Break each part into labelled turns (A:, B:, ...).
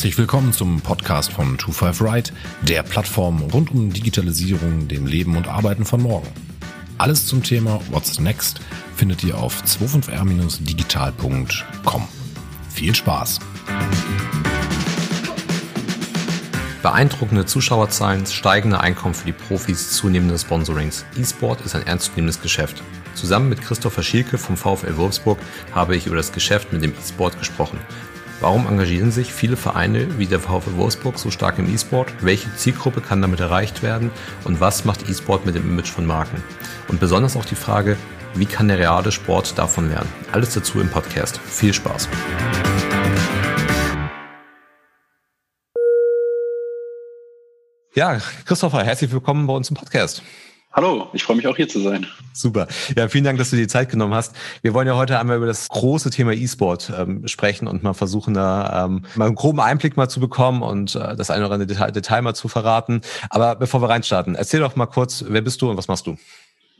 A: Herzlich willkommen zum Podcast von 25 Right, der Plattform rund um Digitalisierung, dem Leben und Arbeiten von morgen. Alles zum Thema What's Next findet ihr auf 25r-digital.com. Viel Spaß!
B: Beeindruckende Zuschauerzahlen, steigende Einkommen für die Profis, zunehmende Sponsorings. E-Sport ist ein ernstzunehmendes Geschäft. Zusammen mit Christopher Schielke vom VfL Wolfsburg habe ich über das Geschäft mit dem E-Sport gesprochen. Warum engagieren sich viele Vereine wie der VfL Wolfsburg so stark im E-Sport? Welche Zielgruppe kann damit erreicht werden? Und was macht E-Sport mit dem Image von Marken? Und besonders auch die Frage, wie kann der reale Sport davon lernen? Alles dazu im Podcast. Viel Spaß! Ja, Christopher, herzlich willkommen bei uns im Podcast.
C: Hallo, ich freue mich auch hier zu sein.
B: Super. Ja, vielen Dank, dass du dir die Zeit genommen hast. Wir wollen ja heute einmal über das große Thema E-Sport ähm, sprechen und mal versuchen, da ähm, mal einen groben Einblick mal zu bekommen und äh, das eine oder andere Detail, Detail mal zu verraten. Aber bevor wir reinstarten, erzähl doch mal kurz, wer bist du und was machst du?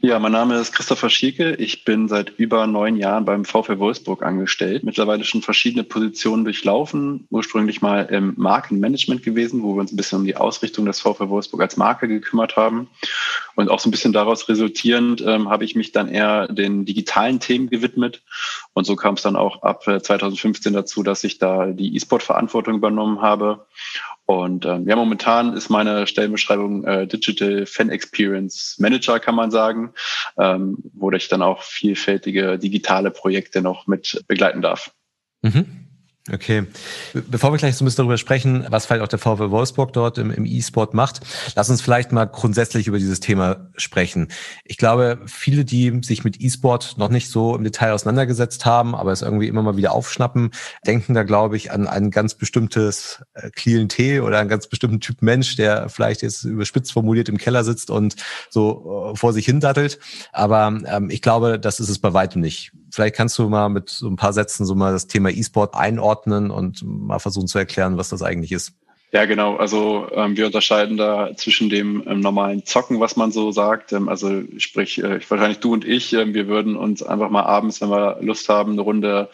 C: Ja, mein Name ist Christopher Schieke. Ich bin seit über neun Jahren beim VfL Wolfsburg angestellt. Mittlerweile schon verschiedene Positionen durchlaufen. Ursprünglich mal im Markenmanagement gewesen, wo wir uns ein bisschen um die Ausrichtung des VfL Wolfsburg als Marke gekümmert haben. Und auch so ein bisschen daraus resultierend ähm, habe ich mich dann eher den digitalen Themen gewidmet. Und so kam es dann auch ab 2015 äh, dazu, dass ich da die E-Sport-Verantwortung übernommen habe und ähm, ja, momentan ist meine Stellenbeschreibung äh, Digital Fan Experience Manager, kann man sagen, ähm, wo ich dann auch vielfältige digitale Projekte noch mit begleiten darf.
B: Mhm. Okay. Bevor wir gleich so ein bisschen darüber sprechen, was vielleicht auch der VW Wolfsburg dort im, im E-Sport macht, lass uns vielleicht mal grundsätzlich über dieses Thema sprechen. Ich glaube, viele, die sich mit E-Sport noch nicht so im Detail auseinandergesetzt haben, aber es irgendwie immer mal wieder aufschnappen, denken da, glaube ich, an ein ganz bestimmtes äh, Klientel oder einen ganz bestimmten Typ Mensch, der vielleicht jetzt überspitzt formuliert im Keller sitzt und so äh, vor sich hin dattelt. Aber ähm, ich glaube, das ist es bei weitem nicht vielleicht kannst du mal mit so ein paar Sätzen so mal das Thema E-Sport einordnen und mal versuchen zu erklären, was das eigentlich ist.
C: Ja, genau. Also ähm, wir unterscheiden da zwischen dem ähm, normalen Zocken, was man so sagt. Ähm, also sprich, äh, wahrscheinlich du und ich, äh, wir würden uns einfach mal abends, wenn wir Lust haben, eine Runde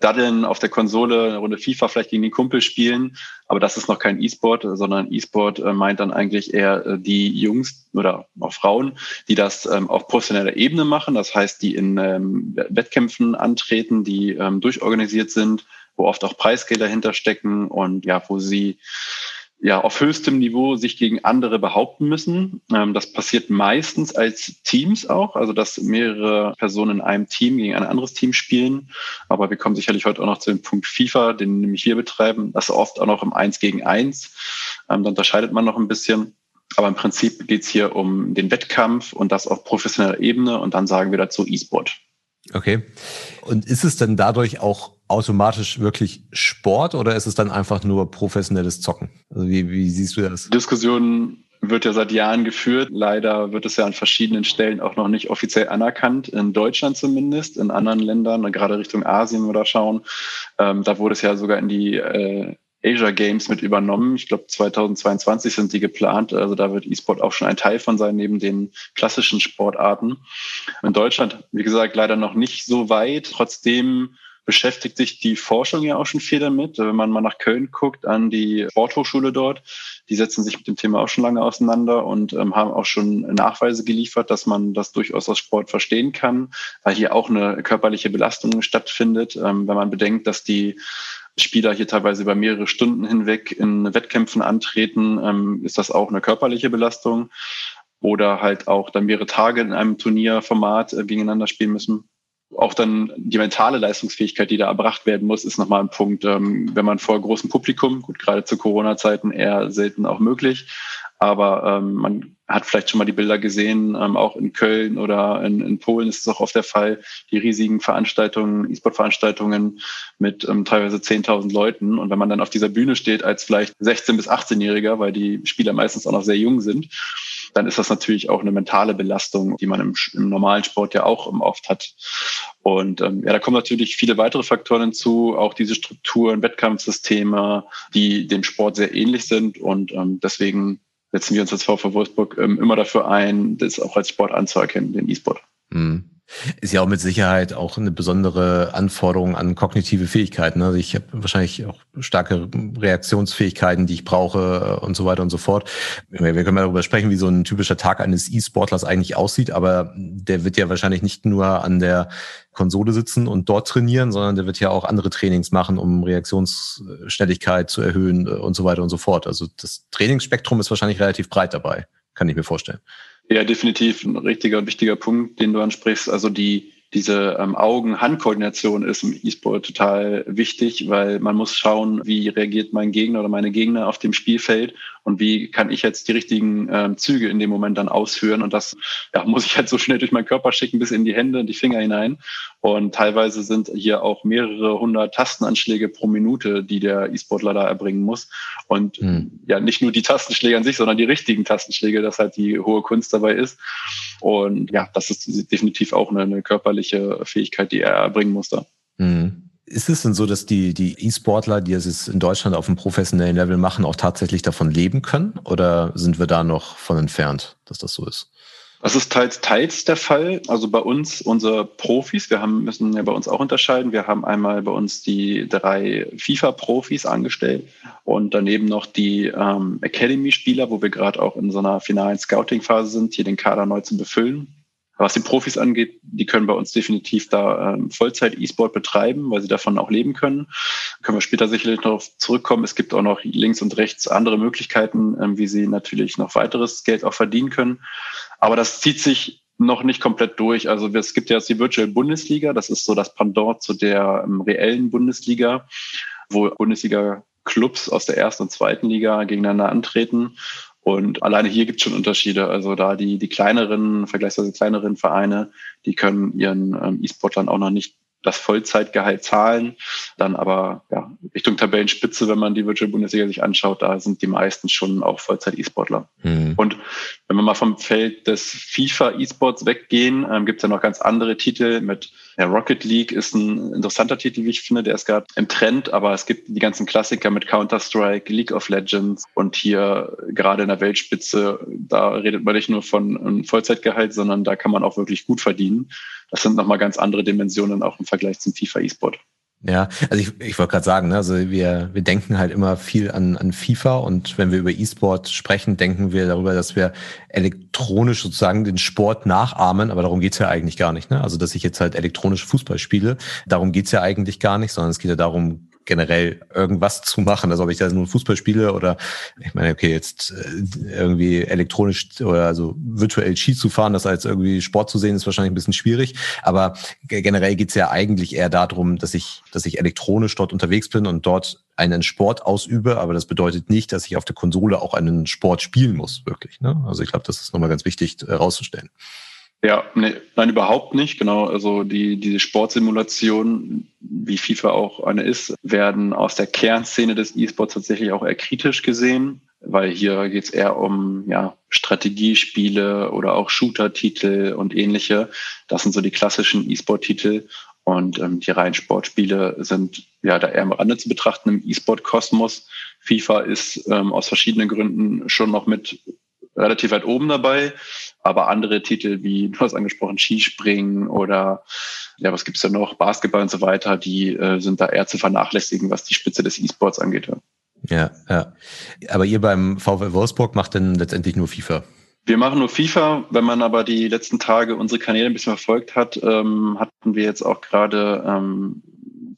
C: daddeln auf der Konsole, eine Runde FIFA vielleicht gegen den Kumpel spielen. Aber das ist noch kein E-Sport, sondern E-Sport äh, meint dann eigentlich eher äh, die Jungs oder auch Frauen, die das ähm, auf professioneller Ebene machen. Das heißt, die in ähm, Wettkämpfen antreten, die ähm, durchorganisiert sind, wo oft auch Preisgelder hinterstecken und ja, wo sie ja auf höchstem Niveau sich gegen andere behaupten müssen. Ähm, das passiert meistens als Teams auch, also dass mehrere Personen in einem Team gegen ein anderes Team spielen. Aber wir kommen sicherlich heute auch noch zu dem Punkt FIFA, den nämlich wir betreiben. Das oft auch noch im Eins gegen Eins. Ähm, da unterscheidet man noch ein bisschen. Aber im Prinzip geht es hier um den Wettkampf und das auf professioneller Ebene. Und dann sagen wir dazu E-Sport.
B: Okay. Und ist es denn dadurch auch automatisch wirklich Sport oder ist es dann einfach nur professionelles Zocken? Also wie, wie siehst du das?
C: Diskussion wird ja seit Jahren geführt. Leider wird es ja an verschiedenen Stellen auch noch nicht offiziell anerkannt, in Deutschland zumindest, in anderen Ländern, gerade Richtung Asien oder schauen. Ähm, da wurde es ja sogar in die äh, Asia Games mit übernommen. Ich glaube, 2022 sind die geplant. Also da wird E-Sport auch schon ein Teil von sein, neben den klassischen Sportarten. In Deutschland, wie gesagt, leider noch nicht so weit. Trotzdem beschäftigt sich die Forschung ja auch schon viel damit. Wenn man mal nach Köln guckt, an die Sporthochschule dort, die setzen sich mit dem Thema auch schon lange auseinander und ähm, haben auch schon Nachweise geliefert, dass man das durchaus als Sport verstehen kann, weil hier auch eine körperliche Belastung stattfindet. Ähm, wenn man bedenkt, dass die Spieler hier teilweise über mehrere Stunden hinweg in Wettkämpfen antreten, ähm, ist das auch eine körperliche Belastung. Oder halt auch dann mehrere Tage in einem Turnierformat äh, gegeneinander spielen müssen. Auch dann die mentale Leistungsfähigkeit, die da erbracht werden muss, ist nochmal ein Punkt. Ähm, wenn man vor großem Publikum, gut, gerade zu Corona-Zeiten eher selten auch möglich, aber ähm, man hat vielleicht schon mal die Bilder gesehen, ähm, auch in Köln oder in, in Polen ist es auch oft der Fall, die riesigen Veranstaltungen, E-Sport-Veranstaltungen mit teilweise 10.000 Leuten. Und wenn man dann auf dieser Bühne steht als vielleicht 16- bis 18-Jähriger, weil die Spieler meistens auch noch sehr jung sind, dann ist das natürlich auch eine mentale Belastung, die man im, im normalen Sport ja auch oft hat. Und ähm, ja, da kommen natürlich viele weitere Faktoren hinzu, auch diese Strukturen, Wettkampfsysteme, die dem Sport sehr ähnlich sind. Und ähm, deswegen setzen wir uns als VfW Wolfsburg ähm, immer dafür ein, das auch als Sport anzuerkennen, den E-Sport.
B: Mhm. Ist ja auch mit Sicherheit auch eine besondere Anforderung an kognitive Fähigkeiten. Also ich habe wahrscheinlich auch starke Reaktionsfähigkeiten, die ich brauche äh, und so weiter und so fort. Wir können mal darüber sprechen, wie so ein typischer Tag eines E-Sportlers eigentlich aussieht, aber der wird ja wahrscheinlich nicht nur an der Konsole sitzen und dort trainieren, sondern der wird ja auch andere Trainings machen, um Reaktionsschnelligkeit zu erhöhen äh, und so weiter und so fort. Also das Trainingsspektrum ist wahrscheinlich relativ breit dabei, kann ich mir vorstellen.
C: Ja, definitiv ein richtiger und wichtiger Punkt, den du ansprichst. Also die, diese ähm, Augen-Hand-Koordination ist im E-Sport total wichtig, weil man muss schauen, wie reagiert mein Gegner oder meine Gegner auf dem Spielfeld und wie kann ich jetzt die richtigen ähm, Züge in dem Moment dann ausführen. Und das ja, muss ich halt so schnell durch meinen Körper schicken, bis in die Hände und die Finger hinein. Und teilweise sind hier auch mehrere hundert Tastenanschläge pro Minute, die der E-Sportler da erbringen muss. Und hm. ja, nicht nur die Tastenschläge an sich, sondern die richtigen Tastenschläge, das halt die hohe Kunst dabei ist. Und ja, das ist definitiv auch eine, eine körperliche Fähigkeit, die er erbringen muss da.
B: Hm. Ist es denn so, dass die, die E-Sportler, die es in Deutschland auf einem professionellen Level machen, auch tatsächlich davon leben können? Oder sind wir da noch von entfernt, dass das so ist?
C: Das ist teils, teils der Fall. Also bei uns, unsere Profis, wir haben, müssen ja bei uns auch unterscheiden. Wir haben einmal bei uns die drei FIFA-Profis angestellt und daneben noch die ähm, Academy-Spieler, wo wir gerade auch in so einer finalen Scouting-Phase sind, hier den Kader neu zu befüllen. Was die Profis angeht, die können bei uns definitiv da ähm, Vollzeit-E-Sport betreiben, weil sie davon auch leben können. Können wir später sicherlich noch zurückkommen. Es gibt auch noch links und rechts andere Möglichkeiten, ähm, wie sie natürlich noch weiteres Geld auch verdienen können. Aber das zieht sich noch nicht komplett durch. Also es gibt ja jetzt die Virtual Bundesliga. Das ist so das Pendant zu der ähm, reellen Bundesliga, wo Bundesliga-Clubs aus der ersten und zweiten Liga gegeneinander antreten. Und alleine hier gibt es schon Unterschiede. Also da die, die kleineren, vergleichsweise kleineren Vereine, die können ihren ähm, E-Sportlern auch noch nicht das Vollzeitgehalt zahlen. Dann aber ja, Richtung Tabellenspitze, wenn man die Virtual Bundesliga sich anschaut, da sind die meisten schon auch Vollzeit-E-Sportler. Mhm. Und wenn wir mal vom Feld des FIFA-E-Sports weggehen, ähm, gibt es ja noch ganz andere Titel mit ja, Rocket League ist ein interessanter Titel, wie ich finde, der ist gerade im Trend, aber es gibt die ganzen Klassiker mit Counter-Strike, League of Legends und hier gerade in der Weltspitze, da redet man nicht nur von einem Vollzeitgehalt, sondern da kann man auch wirklich gut verdienen. Das sind nochmal ganz andere Dimensionen auch im Vergleich zum FIFA-E-Sport.
B: Ja, also ich, ich wollte gerade sagen, ne, also wir, wir denken halt immer viel an, an FIFA und wenn wir über E-Sport sprechen, denken wir darüber, dass wir elektronisch sozusagen den Sport nachahmen, aber darum geht's ja eigentlich gar nicht. Ne? Also dass ich jetzt halt elektronisch Fußball spiele, darum geht's ja eigentlich gar nicht, sondern es geht ja darum, generell irgendwas zu machen. Also ob ich da nur Fußball spiele oder ich meine, okay, jetzt äh, irgendwie elektronisch oder also virtuell Ski zu fahren, das als irgendwie Sport zu sehen, ist wahrscheinlich ein bisschen schwierig. Aber generell geht's ja eigentlich eher darum, dass ich, dass ich elektronisch dort unterwegs bin und dort einen Sport ausübe, aber das bedeutet nicht, dass ich auf der Konsole auch einen Sport spielen muss, wirklich. Ne? Also ich glaube, das ist nochmal ganz wichtig herauszustellen.
C: Ja, nee, nein, überhaupt nicht. Genau, also die diese Sportsimulation, wie FIFA auch eine ist, werden aus der Kernszene des E-Sports tatsächlich auch eher kritisch gesehen, weil hier geht es eher um ja, Strategiespiele oder auch Shooter-Titel und ähnliche. Das sind so die klassischen E-Sport-Titel. Und ähm, die reinen Sportspiele sind ja da eher am Rande zu betrachten im E-Sport-Kosmos. FIFA ist ähm, aus verschiedenen Gründen schon noch mit relativ weit oben dabei. Aber andere Titel wie, du hast angesprochen, Skispringen oder ja, was gibt's da noch, Basketball und so weiter, die äh, sind da eher zu vernachlässigen, was die Spitze des E-Sports angeht.
B: Ja. ja, Aber ihr beim VW Wolfsburg macht dann letztendlich nur FIFA?
C: Wir machen nur FIFA. Wenn man aber die letzten Tage unsere Kanäle ein bisschen verfolgt hat, ähm, hatten wir jetzt auch gerade ähm,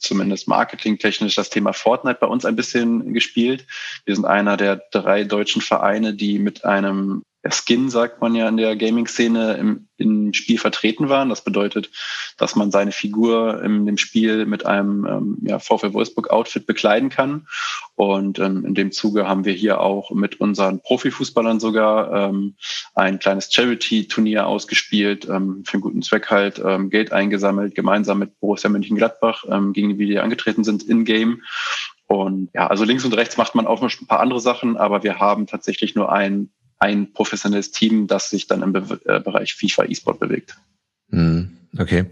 C: zumindest marketingtechnisch das Thema Fortnite bei uns ein bisschen gespielt. Wir sind einer der drei deutschen Vereine, die mit einem Skin, sagt man ja in der Gaming-Szene, im, im Spiel vertreten waren. Das bedeutet, dass man seine Figur in dem Spiel mit einem ähm, ja, VfL Wolfsburg-Outfit bekleiden kann. Und ähm, in dem Zuge haben wir hier auch mit unseren Profifußballern sogar ähm, ein kleines Charity-Turnier ausgespielt, ähm, für einen guten Zweck halt ähm, Geld eingesammelt, gemeinsam mit Borussia Mönchengladbach, ähm, gegen die wir angetreten sind in-game. Und ja, also links und rechts macht man auch noch ein paar andere Sachen, aber wir haben tatsächlich nur ein ein professionelles Team, das sich dann im Be äh, Bereich FIFA E-Sport bewegt.
B: Hm. Okay.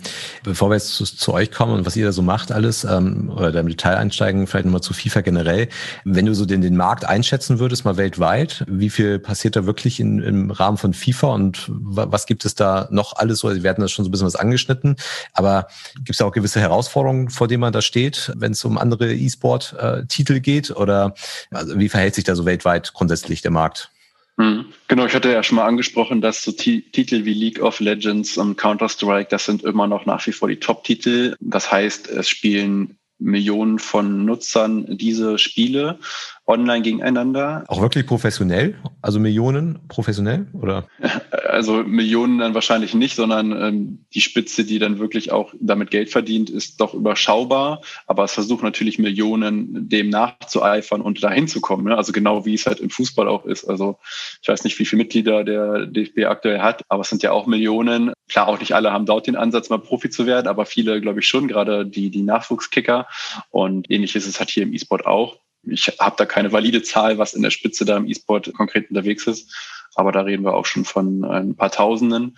B: Bevor wir jetzt zu, zu, euch kommen und was ihr da so macht alles, ähm, oder da im Detail einsteigen, vielleicht nochmal zu FIFA generell. Wenn du so den, den Markt einschätzen würdest, mal weltweit, wie viel passiert da wirklich in, im Rahmen von FIFA und was gibt es da noch alles? So, wir hatten das schon so ein bisschen was angeschnitten, aber gibt es auch gewisse Herausforderungen, vor denen man da steht, wenn es um andere E-Sport-Titel geht? Oder also wie verhält sich da so weltweit grundsätzlich der Markt?
C: Hm. Genau, ich hatte ja schon mal angesprochen, dass so Titel wie League of Legends und Counter-Strike, das sind immer noch nach wie vor die Top-Titel. Das heißt, es spielen Millionen von Nutzern diese Spiele online gegeneinander.
B: Auch wirklich professionell? Also Millionen professionell oder?
C: Also Millionen dann wahrscheinlich nicht, sondern ähm, die Spitze, die dann wirklich auch damit Geld verdient, ist doch überschaubar. Aber es versucht natürlich Millionen dem nachzueifern und dahin zu kommen. Ne? Also genau wie es halt im Fußball auch ist. Also ich weiß nicht, wie viele Mitglieder der DFB aktuell hat, aber es sind ja auch Millionen. Klar, auch nicht alle haben dort den Ansatz, mal Profi zu werden, aber viele, glaube ich, schon, gerade die, die Nachwuchskicker. Und ähnlich ist es halt hier im E-Sport auch. Ich habe da keine valide Zahl, was in der Spitze da im E-Sport konkret unterwegs ist. Aber da reden wir auch schon von ein paar Tausenden.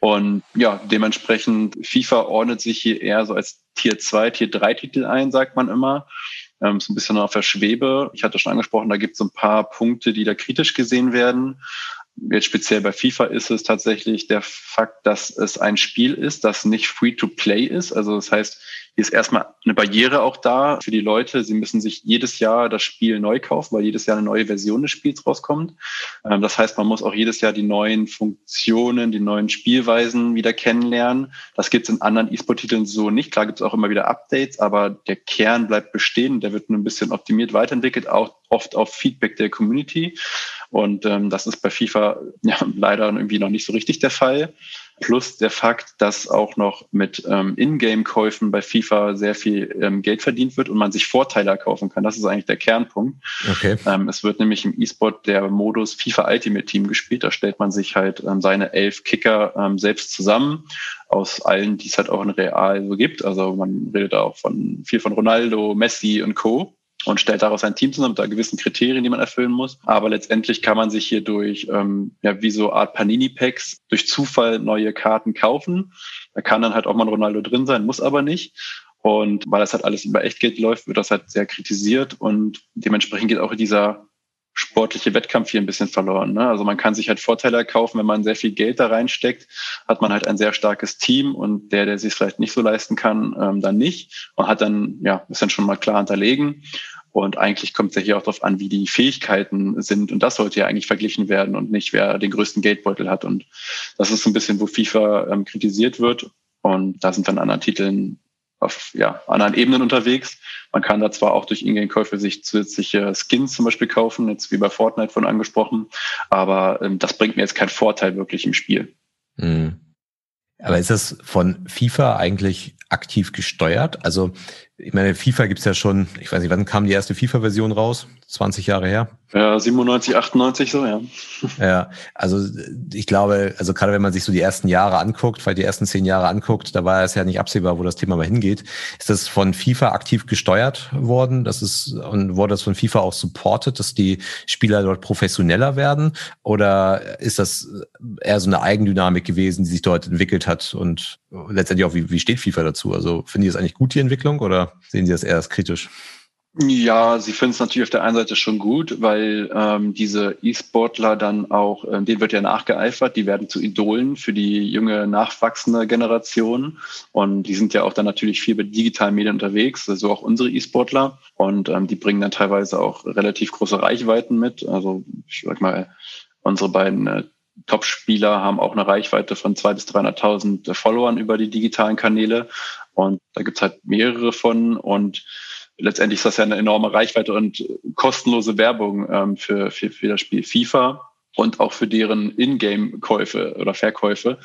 C: Und ja, dementsprechend, FIFA ordnet sich hier eher so als Tier 2, Tier 3 Titel ein, sagt man immer. Ähm, so ein bisschen auf der Schwebe. Ich hatte schon angesprochen, da gibt es ein paar Punkte, die da kritisch gesehen werden. Jetzt speziell bei FIFA ist es tatsächlich der Fakt, dass es ein Spiel ist, das nicht free to play ist. Also das heißt, ist erstmal eine Barriere auch da für die Leute. Sie müssen sich jedes Jahr das Spiel neu kaufen, weil jedes Jahr eine neue Version des Spiels rauskommt. Ähm, das heißt, man muss auch jedes Jahr die neuen Funktionen, die neuen Spielweisen wieder kennenlernen. Das gibt es in anderen E-Sport-Titeln so nicht. Klar gibt es auch immer wieder Updates, aber der Kern bleibt bestehen. Der wird nur ein bisschen optimiert weiterentwickelt, auch oft auf Feedback der Community. Und ähm, das ist bei FIFA ja, leider irgendwie noch nicht so richtig der Fall. Plus der Fakt, dass auch noch mit ähm, Ingame-Käufen bei FIFA sehr viel ähm, Geld verdient wird und man sich Vorteile erkaufen kann. Das ist eigentlich der Kernpunkt. Okay. Ähm, es wird nämlich im E-Sport der Modus FIFA Ultimate Team gespielt. Da stellt man sich halt ähm, seine elf Kicker ähm, selbst zusammen aus allen, die es halt auch in Real so gibt. Also man redet auch von viel von Ronaldo, Messi und Co und stellt daraus ein Team zusammen mit da gewissen Kriterien, die man erfüllen muss. Aber letztendlich kann man sich hier durch, ähm, ja, wie so Art Panini-Packs durch Zufall neue Karten kaufen. Da kann dann halt auch mal ein Ronaldo drin sein, muss aber nicht. Und weil das halt alles über Echtgeld läuft, wird das halt sehr kritisiert und dementsprechend geht auch dieser sportliche Wettkampf hier ein bisschen verloren. Ne? Also man kann sich halt Vorteile erkaufen, wenn man sehr viel Geld da reinsteckt, hat man halt ein sehr starkes Team und der, der sich vielleicht nicht so leisten kann, ähm, dann nicht und hat dann, ja, ist dann schon mal klar hinterlegen. Und eigentlich kommt es ja hier auch darauf an, wie die Fähigkeiten sind. Und das sollte ja eigentlich verglichen werden und nicht, wer den größten Geldbeutel hat. Und das ist so ein bisschen, wo FIFA ähm, kritisiert wird. Und da sind dann anderen Titeln auf ja, anderen Ebenen unterwegs. Man kann da zwar auch durch Ingame-Käufe sich zusätzliche Skins zum Beispiel kaufen, jetzt wie bei Fortnite von angesprochen, aber ähm, das bringt mir jetzt keinen Vorteil wirklich im Spiel. Mhm.
B: Aber ist das von FIFA eigentlich aktiv gesteuert? Also ich meine, FIFA gibt's ja schon, ich weiß nicht, wann kam die erste FIFA-Version raus? 20 Jahre her?
C: Ja, 97, 98 so, ja.
B: Ja, also ich glaube, also gerade wenn man sich so die ersten Jahre anguckt, weil die ersten zehn Jahre anguckt, da war es ja nicht absehbar, wo das Thema mal hingeht. Ist das von FIFA aktiv gesteuert worden? Das ist, und wurde das von FIFA auch supported, dass die Spieler dort professioneller werden? Oder ist das eher so eine Eigendynamik gewesen, die sich dort entwickelt hat? Und letztendlich auch, wie, wie steht FIFA dazu? Also finden die das eigentlich gut, die Entwicklung, oder sehen Sie das eher als kritisch?
C: Ja, sie finden es natürlich auf der einen Seite schon gut, weil ähm, diese E-Sportler dann auch, äh, denen wird ja nachgeeifert, die werden zu Idolen für die junge, nachwachsende Generation. Und die sind ja auch dann natürlich viel bei digitalen Medien unterwegs, so also auch unsere E-Sportler. Und ähm, die bringen dann teilweise auch relativ große Reichweiten mit. Also ich sag mal, unsere beiden äh, Top-Spieler haben auch eine Reichweite von 200.000 bis 300.000 Followern über die digitalen Kanäle. Und da gibt's halt mehrere von. Und letztendlich ist das ja eine enorme Reichweite und kostenlose Werbung ähm, für, für, für das Spiel FIFA und auch für deren Ingame-Käufe oder Verkäufe,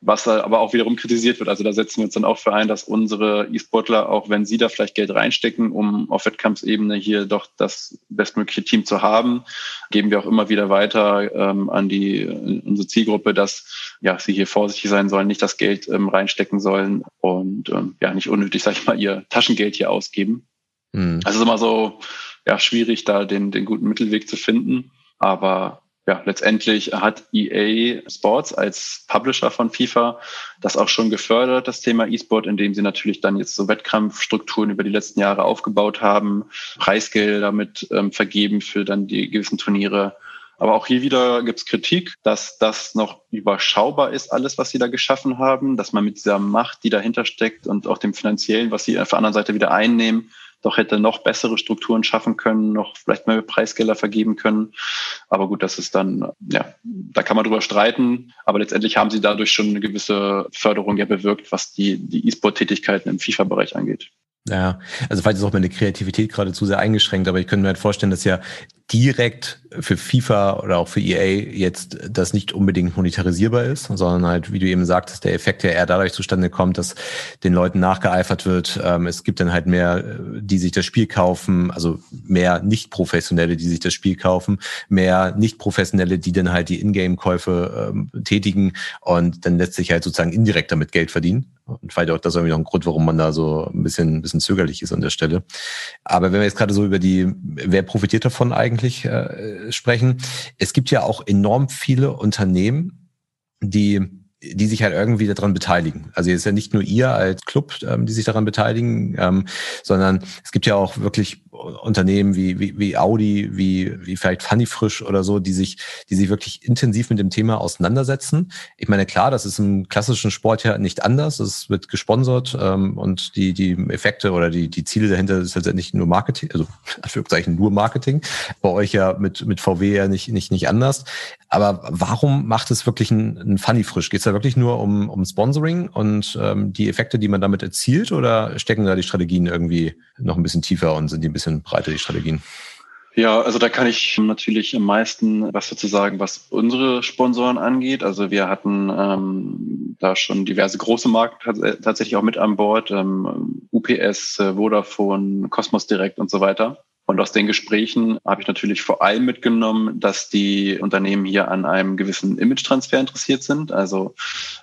C: was aber auch wiederum kritisiert wird. Also da setzen wir uns dann auch für ein, dass unsere E-Sportler, auch wenn sie da vielleicht Geld reinstecken, um auf Wettkampfsebene hier doch das bestmögliche Team zu haben, geben wir auch immer wieder weiter ähm, an die unsere Zielgruppe, dass ja sie hier vorsichtig sein sollen, nicht das Geld ähm, reinstecken sollen und ähm, ja nicht unnötig, sag ich mal, ihr Taschengeld hier ausgeben. Mhm. Also es ist immer so ja, schwierig, da den, den guten Mittelweg zu finden. Aber ja, letztendlich hat EA Sports als Publisher von FIFA das auch schon gefördert, das Thema E-Sport, indem sie natürlich dann jetzt so Wettkampfstrukturen über die letzten Jahre aufgebaut haben, Preisgelder damit ähm, vergeben für dann die gewissen Turniere. Aber auch hier wieder gibt es Kritik, dass das noch überschaubar ist, alles, was sie da geschaffen haben, dass man mit dieser Macht, die dahinter steckt und auch dem finanziellen, was sie auf der anderen Seite wieder einnehmen, doch hätte noch bessere Strukturen schaffen können, noch vielleicht mehr Preisgelder vergeben können. Aber gut, das ist dann, ja, da kann man drüber streiten. Aber letztendlich haben sie dadurch schon eine gewisse Förderung ja bewirkt, was die, die E-Sport-Tätigkeiten im FIFA-Bereich angeht.
B: Ja, also vielleicht ist auch meine Kreativität gerade zu sehr eingeschränkt, aber ich könnte mir halt vorstellen, dass ja direkt für FIFA oder auch für EA jetzt das nicht unbedingt monetarisierbar ist, sondern halt, wie du eben sagtest, der Effekt ja eher dadurch zustande kommt, dass den Leuten nachgeeifert wird. Ähm, es gibt dann halt mehr, die sich das Spiel kaufen, also mehr Nicht-Professionelle, die sich das Spiel kaufen, mehr Nicht-Professionelle, die dann halt die Ingame-Käufe ähm, tätigen und dann letztlich halt sozusagen indirekt damit Geld verdienen. Und vielleicht auch das ist irgendwie noch ein Grund, warum man da so ein bisschen, ein bisschen zögerlich ist an der Stelle. Aber wenn wir jetzt gerade so über die, wer profitiert davon eigentlich äh, sprechen, es gibt ja auch enorm viele Unternehmen, die die sich halt irgendwie daran beteiligen. Also jetzt ist ja nicht nur ihr als Club, ähm, die sich daran beteiligen, ähm, sondern es gibt ja auch wirklich Unternehmen wie, wie, wie Audi, wie, wie vielleicht Funny Frisch oder so, die sich, die sich wirklich intensiv mit dem Thema auseinandersetzen. Ich meine, klar, das ist im klassischen Sport ja nicht anders. Es wird gesponsert ähm, und die, die Effekte oder die, die Ziele dahinter ist letztendlich nur Marketing, also Anführungszeichen nur Marketing. Bei euch ja mit, mit VW ja nicht, nicht, nicht anders. Aber warum macht es wirklich ein, Funny Frisch? Geht es da wirklich nur um, um Sponsoring und ähm, die Effekte, die man damit erzielt oder stecken da die Strategien irgendwie noch ein bisschen tiefer und sind die ein bisschen breiter, die Strategien?
C: Ja, also da kann ich natürlich am meisten was dazu sagen, was unsere Sponsoren angeht. Also wir hatten ähm, da schon diverse große Marken tatsächlich auch mit an Bord, ähm, UPS, äh, Vodafone, Cosmos Direct und so weiter. Und aus den Gesprächen habe ich natürlich vor allem mitgenommen, dass die Unternehmen hier an einem gewissen Image-Transfer interessiert sind. Also,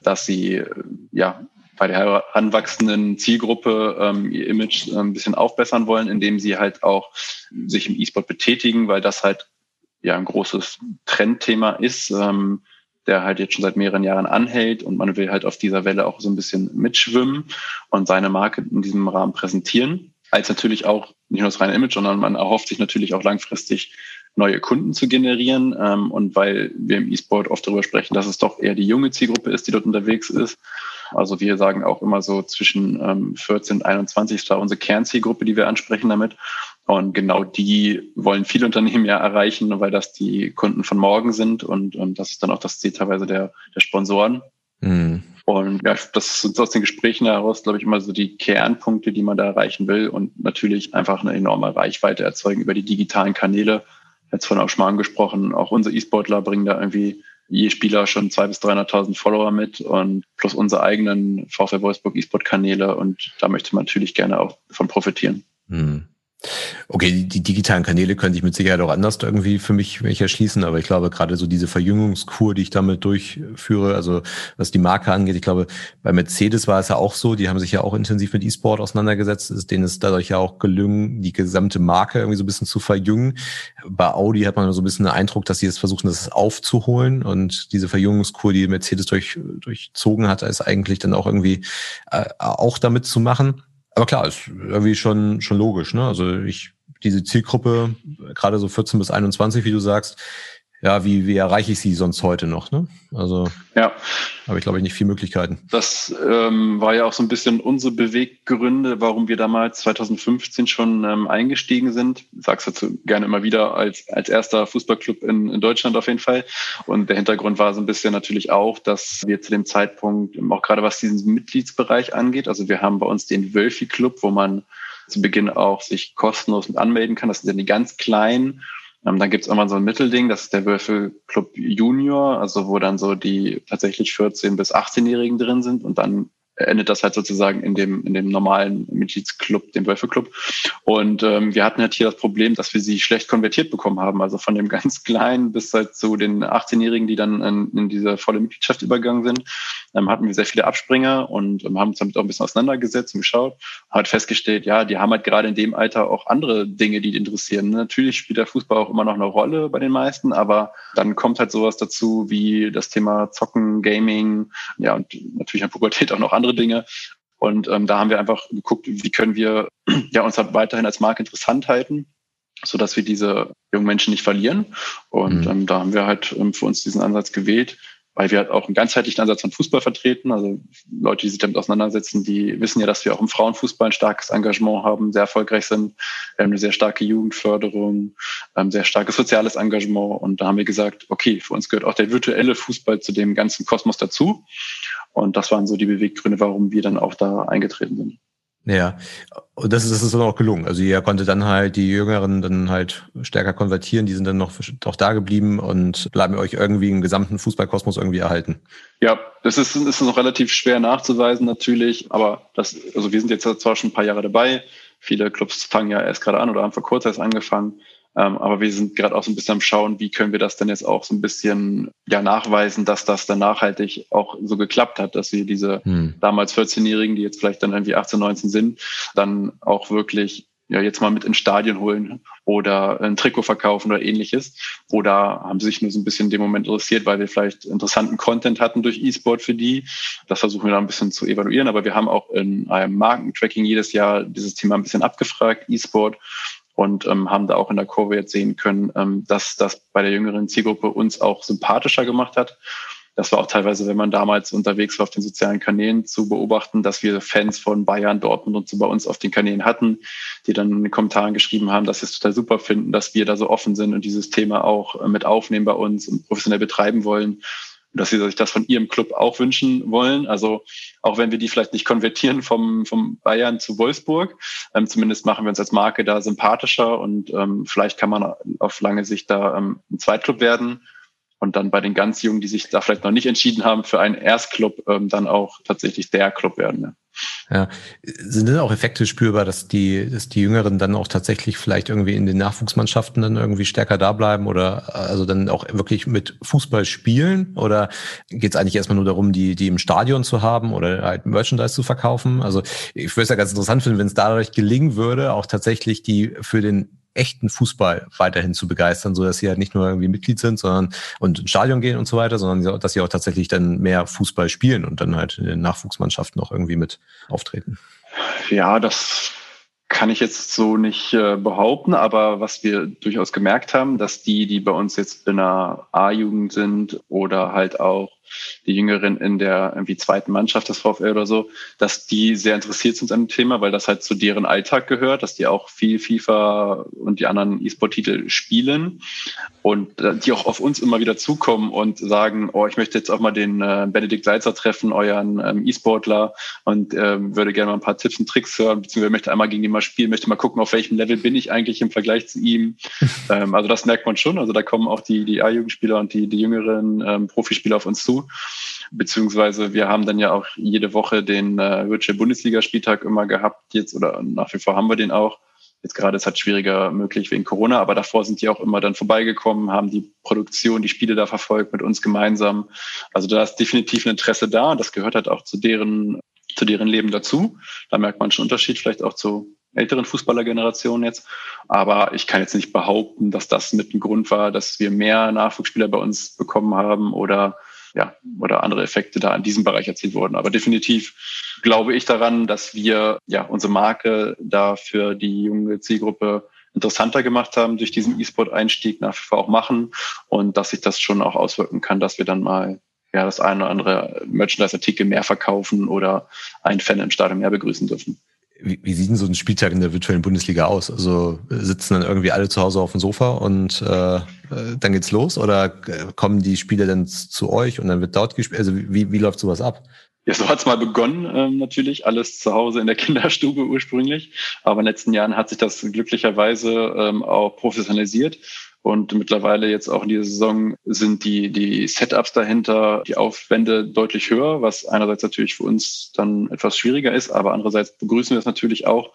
C: dass sie ja bei der heranwachsenden Zielgruppe ähm, ihr Image äh, ein bisschen aufbessern wollen, indem sie halt auch sich im E-Sport betätigen, weil das halt ja ein großes Trendthema ist, ähm, der halt jetzt schon seit mehreren Jahren anhält und man will halt auf dieser Welle auch so ein bisschen mitschwimmen und seine Marke in diesem Rahmen präsentieren. Als natürlich auch nicht nur das reine Image, sondern man erhofft sich natürlich auch langfristig neue Kunden zu generieren. Ähm, und weil wir im E-Sport oft darüber sprechen, dass es doch eher die junge Zielgruppe ist, die dort unterwegs ist, also wir sagen auch immer so zwischen ähm, 14 und 21 ist da unsere Kernzielgruppe, die wir ansprechen damit. Und genau die wollen viele Unternehmen ja erreichen, weil das die Kunden von morgen sind und, und das ist dann auch das Ziel teilweise der, der Sponsoren. Mhm. Und ja, das sind aus den Gesprächen heraus, glaube ich, immer so die Kernpunkte, die man da erreichen will und natürlich einfach eine enorme Reichweite erzeugen über die digitalen Kanäle. Jetzt von auch schon mal auch unsere E-Sportler bringen da irgendwie je Spieler schon 200.000 bis 300.000 Follower mit und plus unsere eigenen VfL Wolfsburg E-Sport-Kanäle und da möchte man natürlich gerne auch von profitieren. Hm.
B: Okay, die, digitalen Kanäle könnte ich mit Sicherheit auch anders irgendwie für mich, mich erschließen, aber ich glaube gerade so diese Verjüngungskur, die ich damit durchführe, also was die Marke angeht, ich glaube, bei Mercedes war es ja auch so, die haben sich ja auch intensiv mit E-Sport auseinandergesetzt, ist denen ist dadurch ja auch gelungen, die gesamte Marke irgendwie so ein bisschen zu verjüngen. Bei Audi hat man so ein bisschen den Eindruck, dass sie jetzt versuchen, das aufzuholen und diese Verjüngungskur, die Mercedes durch, durchzogen hat, ist eigentlich dann auch irgendwie äh, auch damit zu machen. Aber klar, ist irgendwie schon, schon logisch. Ne? Also ich, diese Zielgruppe, gerade so 14 bis 21, wie du sagst, ja, wie, wie erreiche ich sie sonst heute noch? Ne? Also ja. habe ich, glaube ich, nicht viele Möglichkeiten.
C: Das ähm, war ja auch so ein bisschen unsere Beweggründe, warum wir damals 2015 schon ähm, eingestiegen sind. Ich sag's dazu gerne immer wieder, als, als erster Fußballclub in, in Deutschland auf jeden Fall. Und der Hintergrund war so ein bisschen natürlich auch, dass wir zu dem Zeitpunkt, auch gerade was diesen Mitgliedsbereich angeht, also wir haben bei uns den Wölfi Club, wo man zu Beginn auch sich kostenlos mit anmelden kann. Das sind ja die ganz kleinen ähm, dann gibt es immer so ein Mittelding, das ist der Würfelclub Junior, also wo dann so die tatsächlich 14- bis 18-Jährigen drin sind und dann endet das halt sozusagen in dem, in dem normalen Mitgliedsclub, dem Wölfe-Club. Und ähm, wir hatten halt hier das Problem, dass wir sie schlecht konvertiert bekommen haben. Also von dem ganz Kleinen bis halt zu den 18-Jährigen, die dann in, in diese volle Mitgliedschaft übergegangen sind, ähm, hatten wir sehr viele Abspringer und ähm, haben uns damit auch ein bisschen auseinandergesetzt und geschaut. Hat festgestellt, ja, die haben halt gerade in dem Alter auch andere Dinge, die die interessieren. Natürlich spielt der Fußball auch immer noch eine Rolle bei den meisten, aber dann kommt halt sowas dazu wie das Thema Zocken, Gaming, ja, und natürlich in Pubertät auch noch andere Dinge. Und ähm, da haben wir einfach geguckt, wie können wir ja, uns halt weiterhin als Marke interessant halten, so dass wir diese jungen Menschen nicht verlieren. Und mhm. ähm, da haben wir halt ähm, für uns diesen Ansatz gewählt, weil wir halt auch einen ganzheitlichen Ansatz von Fußball vertreten. Also Leute, die sich damit auseinandersetzen, die wissen ja, dass wir auch im Frauenfußball ein starkes Engagement haben, sehr erfolgreich sind. Wir haben eine sehr starke Jugendförderung, ein sehr starkes soziales Engagement. Und da haben wir gesagt, okay, für uns gehört auch der virtuelle Fußball zu dem ganzen Kosmos dazu. Und das waren so die Beweggründe, warum wir dann auch da eingetreten sind.
B: Ja, und das ist, das ist dann auch gelungen. Also ihr konnte dann halt die Jüngeren dann halt stärker konvertieren, die sind dann noch auch da geblieben und bleiben euch irgendwie im gesamten Fußballkosmos irgendwie erhalten.
C: Ja, das ist, ist noch relativ schwer nachzuweisen natürlich, aber das, also wir sind jetzt zwar schon ein paar Jahre dabei, viele Clubs fangen ja erst gerade an oder haben vor kurzem erst angefangen. Ähm, aber wir sind gerade auch so ein bisschen am Schauen, wie können wir das denn jetzt auch so ein bisschen ja nachweisen, dass das dann nachhaltig auch so geklappt hat, dass wir diese hm. damals 14-Jährigen, die jetzt vielleicht dann irgendwie 18, 19 sind, dann auch wirklich ja jetzt mal mit ins Stadion holen oder ein Trikot verkaufen oder ähnliches. Oder haben sie sich nur so ein bisschen in dem Moment interessiert, weil wir vielleicht interessanten Content hatten durch E-Sport für die. Das versuchen wir da ein bisschen zu evaluieren. Aber wir haben auch in einem Markentracking jedes Jahr dieses Thema ein bisschen abgefragt, E-Sport und ähm, haben da auch in der Kurve jetzt sehen können, ähm, dass das bei der jüngeren Zielgruppe uns auch sympathischer gemacht hat. Das war auch teilweise, wenn man damals unterwegs war auf den sozialen Kanälen, zu beobachten, dass wir Fans von Bayern, Dortmund und so bei uns auf den Kanälen hatten, die dann in den Kommentaren geschrieben haben, dass sie es total super finden, dass wir da so offen sind und dieses Thema auch äh, mit aufnehmen bei uns und professionell betreiben wollen dass sie sich das von ihrem Club auch wünschen wollen. Also auch wenn wir die vielleicht nicht konvertieren vom, vom Bayern zu Wolfsburg, ähm, zumindest machen wir uns als Marke da sympathischer und ähm, vielleicht kann man auf lange Sicht da ähm, ein Zweitclub werden und dann bei den ganz Jungen, die sich da vielleicht noch nicht entschieden haben für einen Erstclub, ähm, dann auch tatsächlich der Club werden. Ne?
B: Ja, sind denn auch Effekte spürbar, dass die, dass die Jüngeren dann auch tatsächlich vielleicht irgendwie in den Nachwuchsmannschaften dann irgendwie stärker da bleiben oder also dann auch wirklich mit Fußball spielen? Oder geht es eigentlich erstmal nur darum, die, die im Stadion zu haben oder halt Merchandise zu verkaufen? Also ich würde es ja ganz interessant finden, wenn es dadurch gelingen würde, auch tatsächlich die für den echten Fußball weiterhin zu begeistern, so dass sie halt nicht nur irgendwie Mitglied sind, sondern und ins Stadion gehen und so weiter, sondern dass sie auch tatsächlich dann mehr Fußball spielen und dann halt in den Nachwuchsmannschaften auch irgendwie mit auftreten.
C: Ja, das kann ich jetzt so nicht äh, behaupten, aber was wir durchaus gemerkt haben, dass die, die bei uns jetzt in der A-Jugend sind oder halt auch die Jüngeren in der irgendwie zweiten Mannschaft des VfL oder so, dass die sehr interessiert sind an dem Thema, weil das halt zu deren Alltag gehört, dass die auch viel FIFA und die anderen E-Sport-Titel spielen und äh, die auch auf uns immer wieder zukommen und sagen, oh, ich möchte jetzt auch mal den äh, Benedikt Seitzer treffen, euren ähm, E-Sportler und ähm, würde gerne mal ein paar Tipps und Tricks hören, beziehungsweise möchte einmal gegen ihn mal spielen, möchte mal gucken, auf welchem Level bin ich eigentlich im Vergleich zu ihm. ähm, also das merkt man schon. Also da kommen auch die, die A-Jugendspieler und die, die jüngeren ähm, Profispieler auf uns zu. Beziehungsweise wir haben dann ja auch jede Woche den äh, Virtual Bundesliga-Spieltag immer gehabt jetzt oder nach wie vor haben wir den auch. Jetzt gerade ist halt schwieriger möglich wegen Corona, aber davor sind die auch immer dann vorbeigekommen, haben die Produktion, die Spiele da verfolgt mit uns gemeinsam. Also da ist definitiv ein Interesse da das gehört halt auch zu deren, zu deren Leben dazu. Da merkt man schon Unterschied vielleicht auch zu älteren Fußballergenerationen jetzt. Aber ich kann jetzt nicht behaupten, dass das mit dem Grund war, dass wir mehr Nachwuchsspieler bei uns bekommen haben oder ja, oder andere Effekte da in diesem Bereich erzielt wurden. Aber definitiv glaube ich daran, dass wir ja unsere Marke da für die junge Zielgruppe interessanter gemacht haben durch diesen E-Sport-Einstieg nach wie vor auch machen und dass sich das schon auch auswirken kann, dass wir dann mal ja das eine oder andere Merchandise-Artikel mehr verkaufen oder einen Fan im Stadion mehr begrüßen dürfen.
B: Wie, wie sieht denn so ein Spieltag in der virtuellen Bundesliga aus? Also sitzen dann irgendwie alle zu Hause auf dem Sofa und äh, dann geht's los oder kommen die Spiele dann zu euch und dann wird dort gespielt? Also wie, wie läuft sowas ab?
C: Ja, so hat's mal begonnen, ähm, natürlich. Alles zu Hause in der Kinderstube ursprünglich. Aber in den letzten Jahren hat sich das glücklicherweise ähm, auch professionalisiert. Und mittlerweile jetzt auch in dieser Saison sind die, die Setups dahinter, die Aufwände deutlich höher, was einerseits natürlich für uns dann etwas schwieriger ist, aber andererseits begrüßen wir es natürlich auch,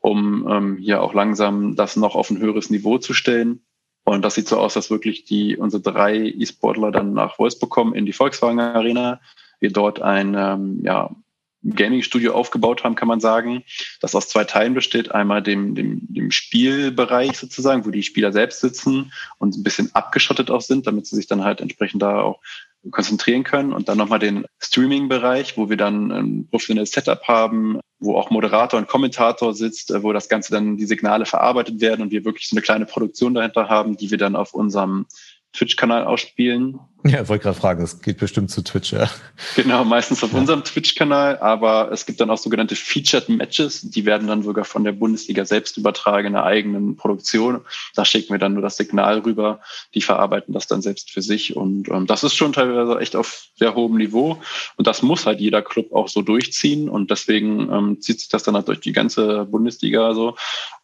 C: um ähm, hier auch langsam das noch auf ein höheres Niveau zu stellen. Und das sieht so aus, dass wirklich die unsere drei E-Sportler dann nach Wolfsburg kommen in die Volkswagen Arena, wir dort ein ähm, ja, Gaming-Studio aufgebaut haben, kann man sagen, das aus zwei Teilen besteht. Einmal dem, dem, dem Spielbereich sozusagen, wo die Spieler selbst sitzen und ein bisschen abgeschottet auch sind, damit sie sich dann halt entsprechend da auch konzentrieren können. Und dann nochmal den Streaming-Bereich, wo wir dann ein professionelles Setup haben, wo auch Moderator und Kommentator sitzt, wo das Ganze dann die Signale verarbeitet werden und wir wirklich so eine kleine Produktion dahinter haben, die wir dann auf unserem Twitch-Kanal ausspielen.
B: Ja, wollte gerade fragen, das geht bestimmt zu Twitch, ja.
C: Genau, meistens auf ja. unserem Twitch-Kanal, aber es gibt dann auch sogenannte Featured Matches, die werden dann sogar von der Bundesliga selbst übertragen in einer eigenen Produktion. Da schicken wir dann nur das Signal rüber, die verarbeiten das dann selbst für sich und ähm, das ist schon teilweise echt auf sehr hohem Niveau und das muss halt jeder Club auch so durchziehen und deswegen ähm, zieht sich das dann halt durch die ganze Bundesliga so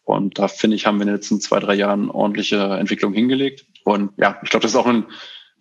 C: und da finde ich, haben wir in den letzten zwei, drei Jahren ordentliche Entwicklung hingelegt. Und ja, ich glaube, das ist auch ein,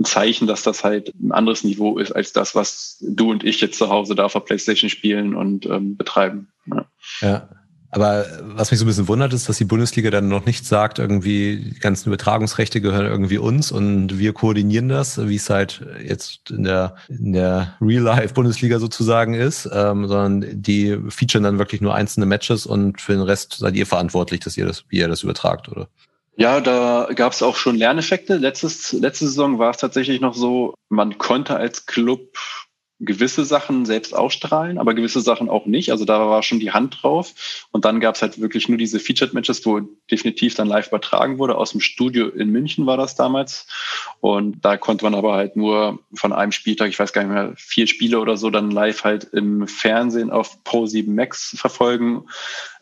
C: ein Zeichen, dass das halt ein anderes Niveau ist als das, was du und ich jetzt zu Hause da auf der Playstation spielen und ähm, betreiben.
B: Ja. ja. Aber was mich so ein bisschen wundert, ist, dass die Bundesliga dann noch nicht sagt, irgendwie die ganzen Übertragungsrechte gehören irgendwie uns und wir koordinieren das, wie es halt jetzt in der, in der Real-Life-Bundesliga sozusagen ist, ähm, sondern die featuren dann wirklich nur einzelne Matches und für den Rest seid ihr verantwortlich, dass ihr das, wie ihr das übertragt, oder?
C: Ja, da gab es auch schon Lerneffekte. Letztes, letzte Saison war es tatsächlich noch so, man konnte als Club gewisse Sachen selbst ausstrahlen, aber gewisse Sachen auch nicht. Also da war schon die Hand drauf. Und dann gab es halt wirklich nur diese Featured Matches, wo definitiv dann live übertragen wurde. Aus dem Studio in München war das damals. Und da konnte man aber halt nur von einem Spieltag, ich weiß gar nicht mehr, vier Spiele oder so, dann live halt im Fernsehen auf Pro7 Max verfolgen.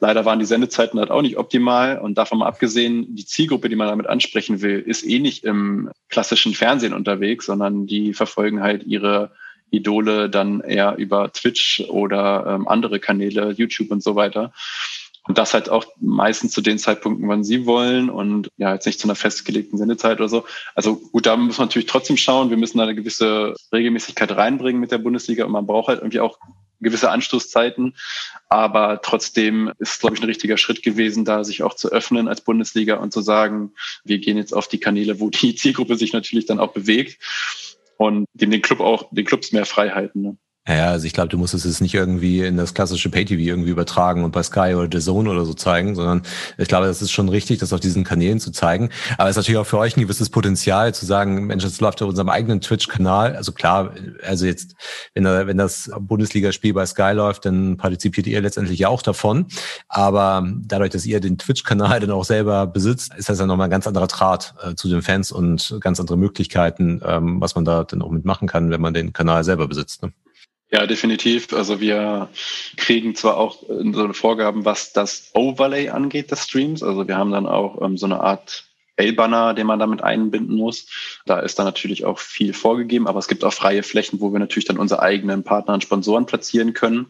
C: Leider waren die Sendezeiten halt auch nicht optimal. Und davon mal abgesehen, die Zielgruppe, die man damit ansprechen will, ist eh nicht im klassischen Fernsehen unterwegs, sondern die verfolgen halt ihre Idole dann eher über Twitch oder ähm, andere Kanäle, YouTube und so weiter. Und das halt auch meistens zu den Zeitpunkten, wann sie wollen und ja, jetzt nicht zu einer festgelegten Sendezeit oder so. Also gut, da muss man natürlich trotzdem schauen. Wir müssen da eine gewisse Regelmäßigkeit reinbringen mit der Bundesliga und man braucht halt irgendwie auch gewisse Anstoßzeiten. Aber trotzdem ist glaube ich, ein richtiger Schritt gewesen, da sich auch zu öffnen als Bundesliga und zu sagen, wir gehen jetzt auf die Kanäle, wo die Zielgruppe sich natürlich dann auch bewegt und dem den Club auch, den Clubs mehr Freiheiten. Ne?
B: Ja, also ich glaube, du musst es jetzt nicht irgendwie in das klassische Pay-TV irgendwie übertragen und bei Sky oder The Zone oder so zeigen, sondern ich glaube, das ist schon richtig, das auf diesen Kanälen zu zeigen. Aber es ist natürlich auch für euch ein gewisses Potenzial zu sagen, Mensch, das läuft auf unserem eigenen Twitch-Kanal. Also klar, also jetzt, wenn, da, wenn das Bundesligaspiel bei Sky läuft, dann partizipiert ihr letztendlich ja auch davon. Aber dadurch, dass ihr den Twitch-Kanal dann auch selber besitzt, ist das ja nochmal ein ganz anderer Draht äh, zu den Fans und ganz andere Möglichkeiten, ähm, was man da dann auch mitmachen kann, wenn man den Kanal selber besitzt. Ne?
C: Ja, definitiv. Also wir kriegen zwar auch so eine Vorgaben, was das Overlay angeht des Streams. Also wir haben dann auch ähm, so eine Art L-Banner, den man damit einbinden muss. Da ist dann natürlich auch viel vorgegeben, aber es gibt auch freie Flächen, wo wir natürlich dann unsere eigenen Partner und Sponsoren platzieren können.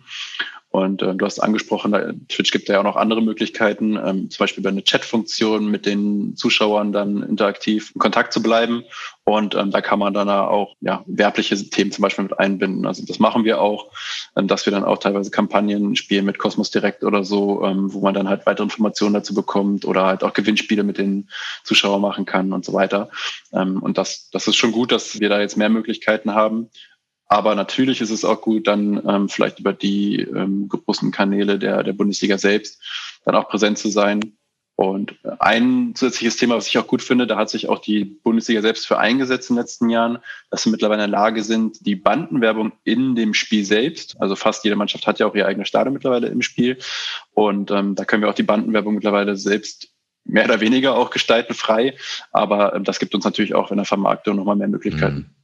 C: Und äh, du hast angesprochen, Twitch gibt ja auch noch andere Möglichkeiten, ähm, zum Beispiel über eine Chat-Funktion mit den Zuschauern dann interaktiv in Kontakt zu bleiben. Und ähm, da kann man dann auch ja, werbliche Themen zum Beispiel mit einbinden. Also das machen wir auch, ähm, dass wir dann auch teilweise Kampagnen spielen mit Cosmos Direct oder so, ähm, wo man dann halt weitere Informationen dazu bekommt oder halt auch Gewinnspiele mit den Zuschauern machen kann und so weiter. Ähm, und das, das ist schon gut, dass wir da jetzt mehr Möglichkeiten haben. Aber natürlich ist es auch gut, dann ähm, vielleicht über die ähm, großen Kanäle der, der Bundesliga selbst dann auch präsent zu sein. Und ein zusätzliches Thema, was ich auch gut finde, da hat sich auch die Bundesliga selbst für eingesetzt in den letzten Jahren, dass sie mittlerweile in der Lage sind, die Bandenwerbung in dem Spiel selbst, also fast jede Mannschaft hat ja auch ihr eigenes Stadion mittlerweile im Spiel. Und ähm, da können wir auch die Bandenwerbung mittlerweile selbst mehr oder weniger auch gestalten, frei. Aber ähm, das gibt uns natürlich auch in der Vermarktung nochmal mehr Möglichkeiten. Mhm.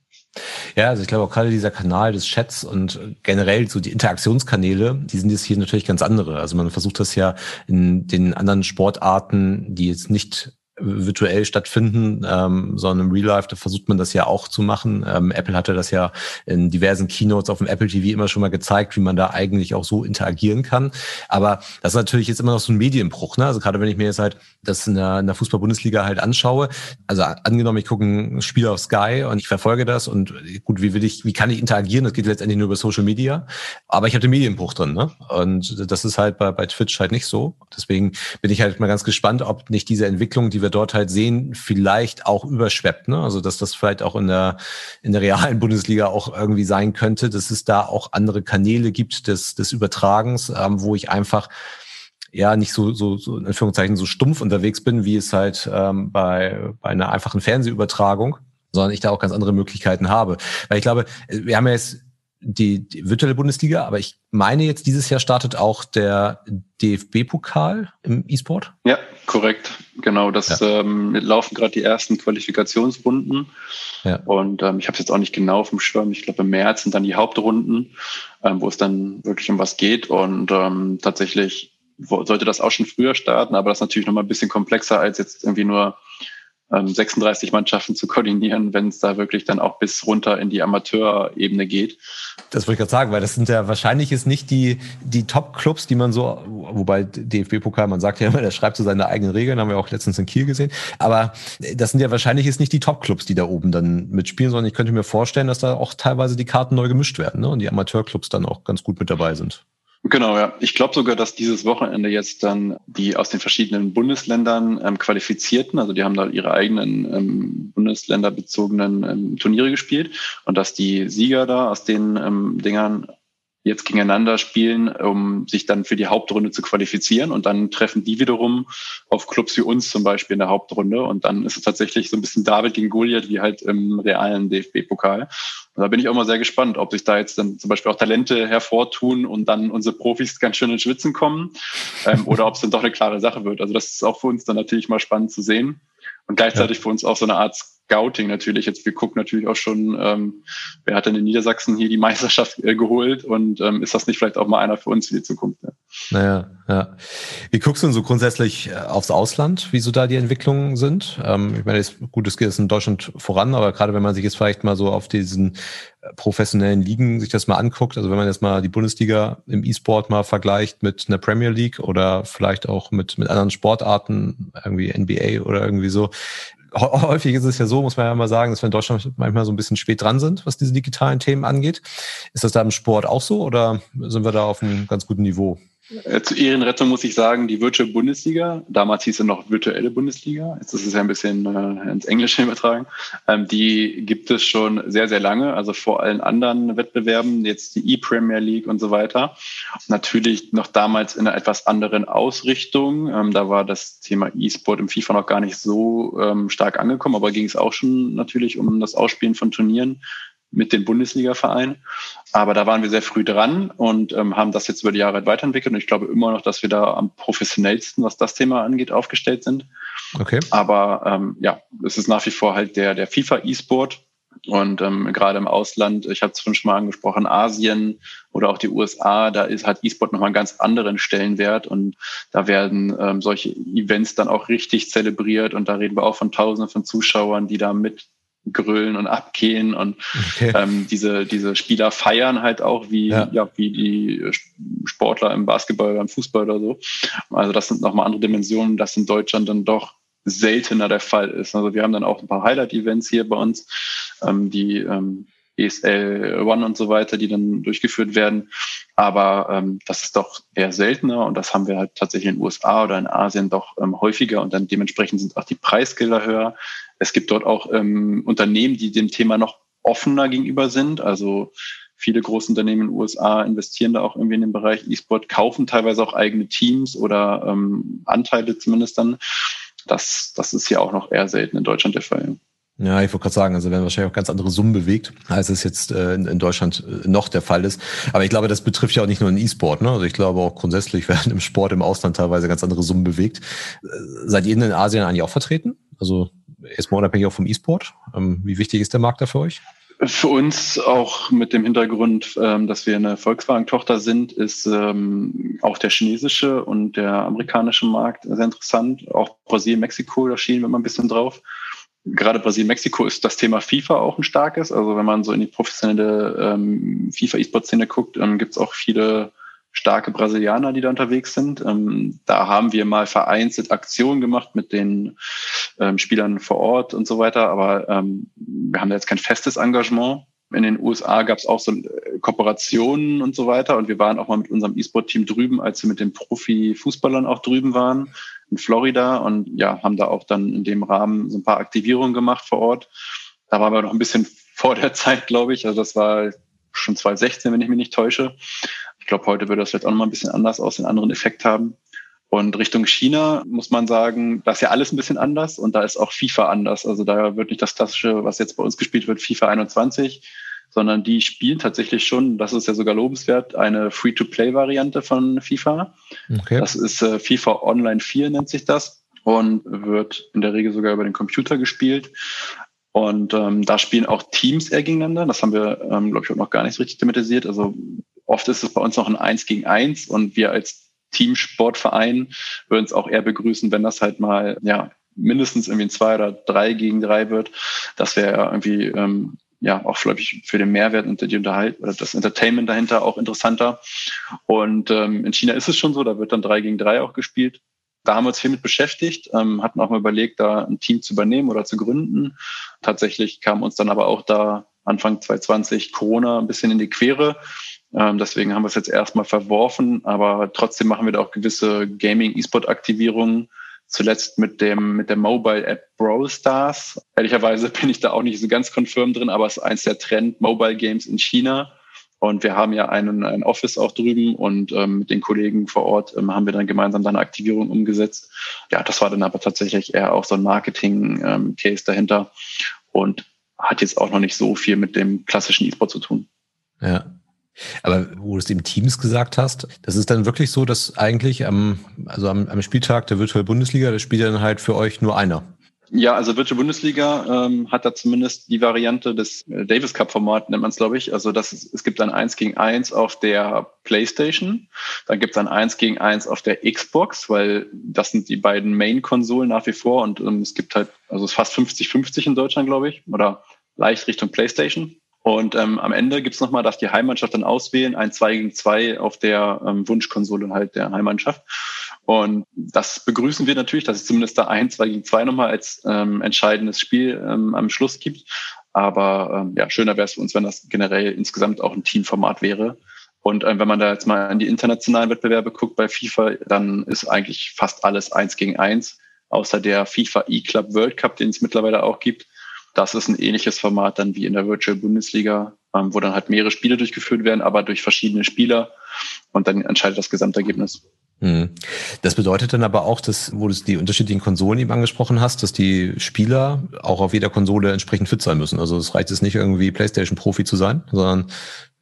B: Ja, also ich glaube auch gerade dieser Kanal des Chats und generell so die Interaktionskanäle, die sind jetzt hier natürlich ganz andere. Also man versucht das ja in den anderen Sportarten, die jetzt nicht virtuell stattfinden, ähm, sondern im Real Life, da versucht man das ja auch zu machen. Ähm, Apple hatte das ja in diversen Keynotes auf dem Apple TV immer schon mal gezeigt, wie man da eigentlich auch so interagieren kann. Aber das ist natürlich jetzt immer noch so ein Medienbruch. Ne? Also gerade wenn ich mir jetzt halt das in der, der Fußball-Bundesliga halt anschaue, also angenommen, ich gucke ein Spiel auf Sky und ich verfolge das und gut, wie will ich, wie kann ich interagieren? Das geht letztendlich nur über Social Media. Aber ich habe den Medienbruch drin, ne? Und das ist halt bei, bei Twitch halt nicht so. Deswegen bin ich halt mal ganz gespannt, ob nicht diese Entwicklung, die wir dort halt sehen, vielleicht auch überschweppt. Ne? Also dass das vielleicht auch in der, in der realen Bundesliga auch irgendwie sein könnte, dass es da auch andere Kanäle gibt des, des Übertragens, ähm, wo ich einfach ja nicht so, so, so in Anführungszeichen so stumpf unterwegs bin, wie es halt ähm, bei, bei einer einfachen Fernsehübertragung, sondern ich da auch ganz andere Möglichkeiten habe. Weil ich glaube, wir haben ja jetzt die, die virtuelle Bundesliga, aber ich meine jetzt, dieses Jahr startet auch der DFB-Pokal im E-Sport.
C: Ja, korrekt. Genau, das ja. ähm, laufen gerade die ersten Qualifikationsrunden. Ja. Und ähm, ich habe es jetzt auch nicht genau auf dem Schirm. Ich glaube, im März sind dann die Hauptrunden, ähm, wo es dann wirklich um was geht. Und ähm, tatsächlich sollte das auch schon früher starten, aber das ist natürlich nochmal ein bisschen komplexer als jetzt irgendwie nur 36 ähm, Mannschaften zu koordinieren, wenn es da wirklich dann auch bis runter in die Amateurebene geht.
B: Das wollte ich gerade sagen, weil das sind ja wahrscheinlich ist nicht die, die Top-Clubs, die man so, wobei DFB-Pokal, man sagt ja immer, der schreibt so seine eigenen Regeln, haben wir auch letztens in Kiel gesehen. Aber das sind ja wahrscheinlich ist nicht die Top-Clubs, die da oben dann mitspielen, sondern ich könnte mir vorstellen, dass da auch teilweise die Karten neu gemischt werden ne? und die Amateurclubs dann auch ganz gut mit dabei sind.
C: Genau, ja. Ich glaube sogar, dass dieses Wochenende jetzt dann die aus den verschiedenen Bundesländern ähm, qualifizierten, also die haben da ihre eigenen ähm, bundesländerbezogenen ähm, Turniere gespielt und dass die Sieger da aus den ähm, Dingern jetzt gegeneinander spielen, um sich dann für die Hauptrunde zu qualifizieren. Und dann treffen die wiederum auf Clubs wie uns zum Beispiel in der Hauptrunde. Und dann ist es tatsächlich so ein bisschen David gegen Goliath, wie halt im realen DFB-Pokal. Und da bin ich auch mal sehr gespannt, ob sich da jetzt dann zum Beispiel auch Talente hervortun und dann unsere Profis ganz schön in Schwitzen kommen ähm, oder ob es dann doch eine klare Sache wird. Also das ist auch für uns dann natürlich mal spannend zu sehen. Und gleichzeitig ja. für uns auch so eine Art Scouting natürlich. Jetzt wir gucken natürlich auch schon, ähm, wer hat denn in Niedersachsen hier die Meisterschaft äh, geholt und ähm, ist das nicht vielleicht auch mal einer für uns für die Zukunft? Ja.
B: Naja, ja. Wie guckst du denn so grundsätzlich äh, aufs Ausland, wie so da die Entwicklungen sind? Ähm, ich meine, es, gut, es geht in Deutschland voran, aber gerade wenn man sich jetzt vielleicht mal so auf diesen äh, professionellen Ligen sich das mal anguckt, also wenn man jetzt mal die Bundesliga im E-Sport mal vergleicht mit einer Premier League oder vielleicht auch mit, mit anderen Sportarten, irgendwie NBA oder irgendwie so, häufig ist es ja so, muss man ja mal sagen, dass wir in Deutschland manchmal so ein bisschen spät dran sind, was diese digitalen Themen angeht. Ist das da im Sport auch so oder sind wir da auf einem ganz guten Niveau?
C: Äh, zu Ehrenrettung muss ich sagen, die Virtual Bundesliga, damals hieß es noch virtuelle Bundesliga, jetzt ist es ja ein bisschen äh, ins Englische übertragen, ähm, die gibt es schon sehr, sehr lange, also vor allen anderen Wettbewerben, jetzt die E-Premier League und so weiter. Natürlich noch damals in einer etwas anderen Ausrichtung. Ähm, da war das Thema E-Sport im FIFA noch gar nicht so ähm, stark angekommen, aber ging es auch schon natürlich um das Ausspielen von Turnieren mit den Bundesliga-Vereinen. Aber da waren wir sehr früh dran und ähm, haben das jetzt über die Jahre weiterentwickelt. Und ich glaube immer noch, dass wir da am professionellsten, was das Thema angeht, aufgestellt sind. Okay. Aber ähm, ja, es ist nach wie vor halt der, der FIFA-E-Sport. Und ähm, gerade im Ausland, ich hatte es schon mal angesprochen, Asien oder auch die USA, da ist halt E-Sport nochmal einen ganz anderen Stellenwert und da werden ähm, solche Events dann auch richtig zelebriert und da reden wir auch von Tausenden von Zuschauern, die da mit grölen und abgehen und okay. ähm, diese, diese Spieler feiern halt auch wie, ja. ja. wie die Sportler im Basketball, beim Fußball oder so. Also das sind nochmal andere Dimensionen, das in Deutschland dann doch seltener der Fall ist. Also wir haben dann auch ein paar Highlight-Events hier bei uns, ähm, die ähm, ESL One und so weiter, die dann durchgeführt werden. Aber ähm, das ist doch eher seltener und das haben wir halt tatsächlich in den USA oder in Asien doch ähm, häufiger und dann dementsprechend sind auch die Preisgelder höher. Es gibt dort auch ähm, Unternehmen, die dem Thema noch offener gegenüber sind. Also viele große Unternehmen in den USA investieren da auch irgendwie in den Bereich E-Sport, kaufen teilweise auch eigene Teams oder ähm, Anteile zumindest dann. Das, das ist ja auch noch eher selten in Deutschland der Fall.
B: Ja, ich wollte gerade sagen, also werden wahrscheinlich auch ganz andere Summen bewegt, als es jetzt äh, in, Deutschland äh, noch der Fall ist. Aber ich glaube, das betrifft ja auch nicht nur den E-Sport. Ne? Also ich glaube auch grundsätzlich werden im Sport im Ausland teilweise ganz andere Summen bewegt. Äh, seid ihr in Asien eigentlich auch vertreten? Also erstmal unabhängig auch vom E-Sport. Ähm, wie wichtig ist der Markt da für euch?
C: Für uns auch mit dem Hintergrund, ähm, dass wir eine Volkswagen-Tochter sind, ist ähm, auch der chinesische und der amerikanische Markt sehr interessant. Auch Brasilien, Mexiko, da schienen wir mal ein bisschen drauf. Gerade Brasilien, Mexiko ist das Thema FIFA auch ein starkes. Also wenn man so in die professionelle ähm, FIFA-E-Sport-Szene guckt, ähm, gibt es auch viele starke Brasilianer, die da unterwegs sind. Ähm, da haben wir mal vereinzelt Aktionen gemacht mit den ähm, Spielern vor Ort und so weiter, aber ähm, wir haben da jetzt kein festes Engagement. In den USA gab es auch so äh, Kooperationen und so weiter und wir waren auch mal mit unserem E-Sport-Team drüben, als wir mit den Profi-Fußballern auch drüben waren in Florida und ja, haben da auch dann in dem Rahmen so ein paar Aktivierungen gemacht vor Ort. Da waren wir noch ein bisschen vor der Zeit, glaube ich. Also das war schon 2016, wenn ich mich nicht täusche. Ich glaube, heute würde das vielleicht auch noch mal ein bisschen anders aus, einen anderen Effekt haben. Und Richtung China muss man sagen, da ist ja alles ein bisschen anders und da ist auch FIFA anders. Also da wird nicht das klassische, was jetzt bei uns gespielt wird, FIFA 21, sondern die spielen tatsächlich schon, das ist ja sogar lobenswert, eine Free-to-Play-Variante von FIFA. Okay. Das ist äh, FIFA Online 4 nennt sich das und wird in der Regel sogar über den Computer gespielt. Und ähm, da spielen auch Teams eher gegeneinander. Das haben wir, ähm, glaube ich, auch noch gar nicht so richtig thematisiert. Also oft ist es bei uns noch ein Eins gegen Eins und wir als Teamsportverein würden es auch eher begrüßen, wenn das halt mal ja mindestens irgendwie ein zwei oder drei gegen drei wird. Das wäre irgendwie ähm, ja auch glaube ich für den Mehrwert und die Unterhalt oder das Entertainment dahinter auch interessanter. Und ähm, in China ist es schon so, da wird dann drei gegen drei auch gespielt. Da haben wir uns viel mit beschäftigt, ähm, hatten auch mal überlegt, da ein Team zu übernehmen oder zu gründen. Tatsächlich kam uns dann aber auch da Anfang 2020 Corona ein bisschen in die Quere ähm, deswegen haben wir es jetzt erstmal verworfen, aber trotzdem machen wir da auch gewisse Gaming-E-Sport-Aktivierungen. Zuletzt mit dem, mit der Mobile-App Brawl Stars. Ehrlicherweise bin ich da auch nicht so ganz confirm drin, aber es ist eins der Trend-Mobile-Games in China. Und wir haben ja einen, ein Office auch drüben und ähm, mit den Kollegen vor Ort ähm, haben wir dann gemeinsam da eine Aktivierung umgesetzt. Ja, das war dann aber tatsächlich eher auch so ein Marketing-Case ähm, dahinter und hat jetzt auch noch nicht so viel mit dem klassischen E-Sport zu tun.
B: Ja, aber wo du es eben Teams gesagt hast, das ist dann wirklich so, dass eigentlich am, also am, am Spieltag der Virtual Bundesliga, das spielt dann halt für euch nur einer.
C: Ja, also Virtual Bundesliga ähm, hat da zumindest die Variante des äh, Davis Cup Format, nennt man es, glaube ich. Also das es gibt ein 1 gegen 1 auf der PlayStation, dann gibt es ein 1 gegen 1 auf der Xbox, weil das sind die beiden Main-Konsolen nach wie vor und ähm, es gibt halt, also es ist fast 50-50 in Deutschland, glaube ich, oder leicht Richtung PlayStation. Und ähm, am Ende gibt's nochmal, dass die Heimmannschaft dann auswählen, ein 2 gegen 2 auf der ähm, Wunschkonsole halt der Heimmannschaft. Und das begrüßen wir natürlich, dass es zumindest da ein 2 gegen 2 nochmal als ähm, entscheidendes Spiel ähm, am Schluss gibt. Aber ähm, ja, schöner wäre es für uns, wenn das generell insgesamt auch ein Teamformat wäre. Und ähm, wenn man da jetzt mal an die internationalen Wettbewerbe guckt bei FIFA, dann ist eigentlich fast alles eins gegen eins, außer der FIFA E-Club World Cup, den es mittlerweile auch gibt das ist ein ähnliches Format dann wie in der Virtual Bundesliga, ähm, wo dann halt mehrere Spiele durchgeführt werden, aber durch verschiedene Spieler und dann entscheidet das Gesamtergebnis.
B: Hm. Das bedeutet dann aber auch, dass, wo du die unterschiedlichen Konsolen eben angesprochen hast, dass die Spieler auch auf jeder Konsole entsprechend fit sein müssen. Also es reicht es nicht irgendwie PlayStation-Profi zu sein, sondern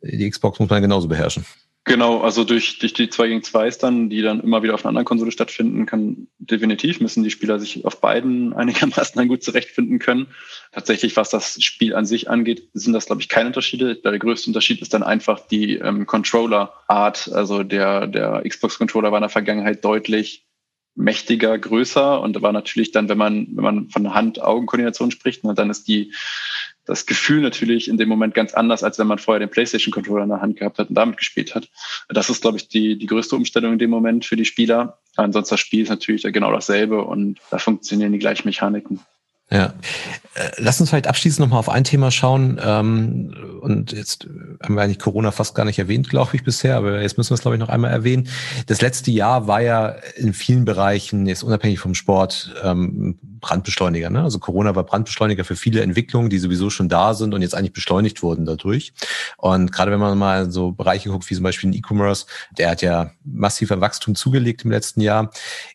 B: die Xbox muss man genauso beherrschen.
C: Genau, also durch, durch die 2 gegen 2 dann, die dann immer wieder auf einer anderen Konsole stattfinden, kann definitiv müssen die Spieler sich auf beiden einigermaßen dann gut zurechtfinden können. Tatsächlich, was das Spiel an sich angeht, sind das, glaube ich, keine Unterschiede. Der größte Unterschied ist dann einfach die ähm, Controller-Art. Also der, der Xbox-Controller war in der Vergangenheit deutlich mächtiger, größer und war natürlich dann, wenn man, wenn man von Hand-Augen-Koordination spricht, ne, dann ist die das Gefühl natürlich in dem Moment ganz anders, als wenn man vorher den PlayStation-Controller in der Hand gehabt hat und damit gespielt hat. Das ist, glaube ich, die, die größte Umstellung in dem Moment für die Spieler. Ansonsten das Spiel ist natürlich genau dasselbe und da funktionieren die gleichen Mechaniken.
B: Ja. Äh, lass uns vielleicht abschließend nochmal auf ein Thema schauen. Ähm, und jetzt haben wir eigentlich Corona fast gar nicht erwähnt, glaube ich, bisher, aber jetzt müssen wir es, glaube ich, noch einmal erwähnen. Das letzte Jahr war ja in vielen Bereichen, jetzt unabhängig vom Sport, ähm, Brandbeschleuniger. Ne? Also Corona war Brandbeschleuniger für viele Entwicklungen, die sowieso schon da sind und jetzt eigentlich beschleunigt wurden dadurch. Und gerade wenn man mal so Bereiche guckt, wie zum Beispiel den E-Commerce, der hat ja massiv an Wachstum zugelegt im letzten Jahr.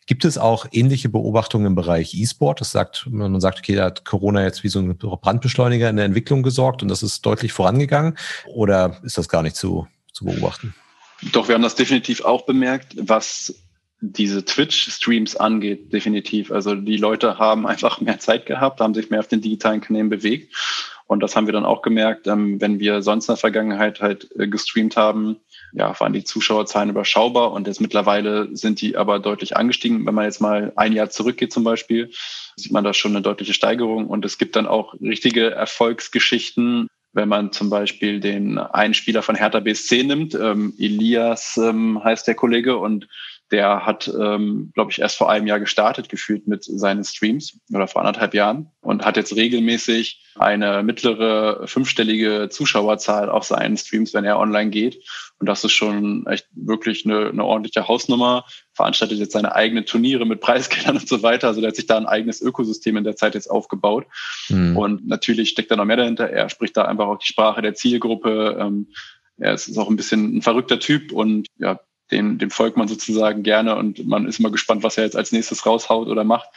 B: Gibt es auch ähnliche Beobachtungen im Bereich E-Sport? Das sagt, man sagt, okay, da hat Corona jetzt wie so ein Brandbeschleuniger in der Entwicklung gesorgt und das ist deutlich vorangegangen. Oder ist das gar nicht zu, zu beobachten?
C: Doch, wir haben das definitiv auch bemerkt, was diese Twitch-Streams angeht, definitiv. Also die Leute haben einfach mehr Zeit gehabt, haben sich mehr auf den digitalen Kanälen bewegt Und das haben wir dann auch gemerkt, ähm, wenn wir sonst in der Vergangenheit halt äh, gestreamt haben, ja, waren die Zuschauerzahlen überschaubar und jetzt mittlerweile sind die aber deutlich angestiegen. Wenn man jetzt mal ein Jahr zurückgeht zum Beispiel, sieht man da schon eine deutliche Steigerung und es gibt dann auch richtige Erfolgsgeschichten, wenn man zum Beispiel den einen Spieler von Hertha BSC nimmt, ähm, Elias ähm, heißt der Kollege und der hat, ähm, glaube ich, erst vor einem Jahr gestartet, gefühlt mit seinen Streams oder vor anderthalb Jahren und hat jetzt regelmäßig eine mittlere fünfstellige Zuschauerzahl auf seinen Streams, wenn er online geht. Und das ist schon echt wirklich eine, eine ordentliche Hausnummer. Veranstaltet jetzt seine eigenen Turniere mit Preisgeldern und so weiter. Also der hat sich da ein eigenes Ökosystem in der Zeit jetzt aufgebaut. Mhm. Und natürlich steckt da noch mehr dahinter. Er spricht da einfach auch die Sprache der Zielgruppe. Ähm, er ist auch ein bisschen ein verrückter Typ und ja, den, dem folgt man sozusagen gerne und man ist immer gespannt, was er jetzt als nächstes raushaut oder macht.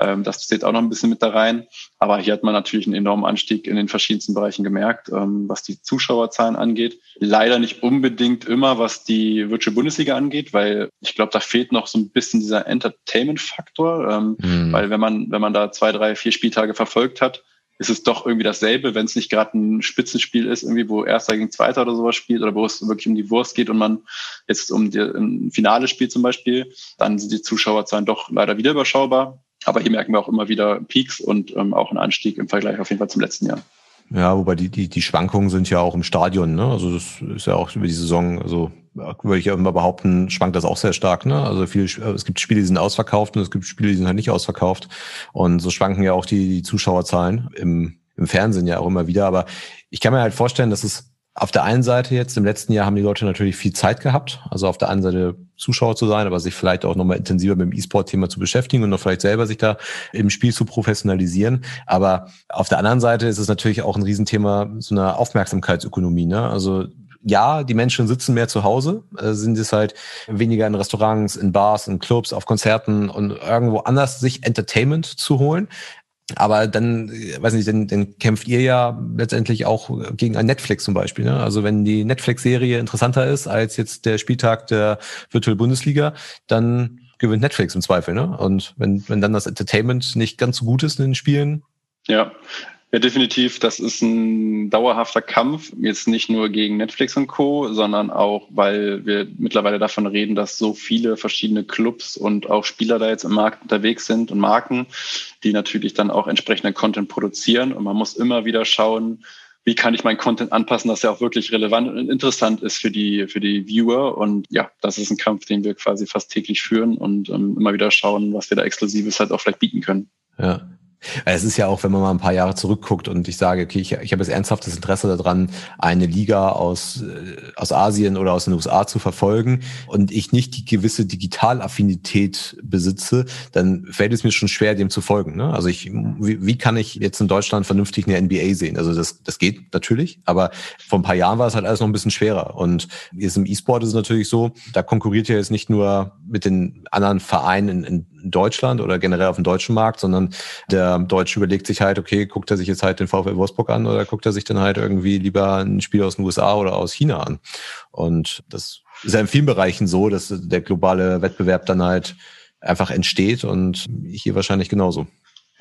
C: Ähm, das zählt auch noch ein bisschen mit da rein. Aber hier hat man natürlich einen enormen Anstieg in den verschiedensten Bereichen gemerkt, ähm, was die Zuschauerzahlen angeht. Leider nicht unbedingt immer, was die Virtual Bundesliga angeht, weil ich glaube, da fehlt noch so ein bisschen dieser Entertainment-Faktor. Ähm, mhm. Weil wenn man, wenn man da zwei, drei, vier Spieltage verfolgt hat, ist es doch irgendwie dasselbe, wenn es nicht gerade ein Spitzenspiel ist, irgendwie, wo Erster gegen Zweiter oder sowas spielt oder wo es wirklich um die Wurst geht und man jetzt um die, ein Finale spielt zum Beispiel, dann sind die Zuschauerzahlen doch leider wieder überschaubar. Aber hier merken wir auch immer wieder Peaks und ähm, auch einen Anstieg im Vergleich auf jeden Fall zum letzten Jahr.
B: Ja, wobei die, die, die Schwankungen sind ja auch im Stadion, ne? Also das ist ja auch über die Saison, also würde ich ja immer behaupten, schwankt das auch sehr stark, ne? Also viele, es gibt Spiele, die sind ausverkauft und es gibt Spiele, die sind halt nicht ausverkauft. Und so schwanken ja auch die, die Zuschauerzahlen im, im Fernsehen ja auch immer wieder. Aber ich kann mir halt vorstellen, dass es auf der einen Seite jetzt, im letzten Jahr haben die Leute natürlich viel Zeit gehabt, also auf der einen Seite Zuschauer zu sein, aber sich vielleicht auch nochmal intensiver mit dem E-Sport-Thema zu beschäftigen und noch vielleicht selber sich da im Spiel zu professionalisieren. Aber auf der anderen Seite ist es natürlich auch ein Riesenthema so eine Aufmerksamkeitsökonomie. Ne? Also ja, die Menschen sitzen mehr zu Hause, äh, sind es halt weniger in Restaurants, in Bars, in Clubs, auf Konzerten und irgendwo anders sich Entertainment zu holen. Aber dann, weiß nicht, dann, dann kämpft ihr ja letztendlich auch gegen ein Netflix zum Beispiel. Ne? Also wenn die Netflix-Serie interessanter ist als jetzt der Spieltag der Virtual Bundesliga, dann gewinnt Netflix im Zweifel. Ne? Und wenn, wenn dann das Entertainment nicht ganz so gut ist in den Spielen.
C: Ja, ja, definitiv. Das ist ein dauerhafter Kampf. Jetzt nicht nur gegen Netflix und Co., sondern auch, weil wir mittlerweile davon reden, dass so viele verschiedene Clubs und auch Spieler da jetzt im Markt unterwegs sind und Marken, die natürlich dann auch entsprechenden Content produzieren. Und man muss immer wieder schauen, wie kann ich meinen Content anpassen, dass er auch wirklich relevant und interessant ist für die, für die Viewer. Und ja, das ist ein Kampf, den wir quasi fast täglich führen und ähm, immer wieder schauen, was wir da Exklusives halt auch vielleicht bieten können.
B: Ja, es ist ja auch, wenn man mal ein paar Jahre zurückguckt und ich sage, okay, ich, ich habe jetzt ernsthaftes Interesse daran, eine Liga aus, äh, aus Asien oder aus den USA zu verfolgen und ich nicht die gewisse Digitalaffinität besitze, dann fällt es mir schon schwer, dem zu folgen. Ne? Also ich, wie, wie kann ich jetzt in Deutschland vernünftig eine NBA sehen? Also das, das geht natürlich, aber vor ein paar Jahren war es halt alles noch ein bisschen schwerer. Und jetzt im E-Sport ist es natürlich so, da konkurriert ja jetzt nicht nur mit den anderen Vereinen in, in Deutschland oder generell auf dem deutschen Markt, sondern der Deutsche überlegt sich halt, okay, guckt er sich jetzt halt den VfL Wolfsburg an oder guckt er sich dann halt irgendwie lieber ein Spiel aus den USA oder aus China an? Und das ist ja in vielen Bereichen so, dass der globale Wettbewerb dann halt einfach entsteht und hier wahrscheinlich genauso.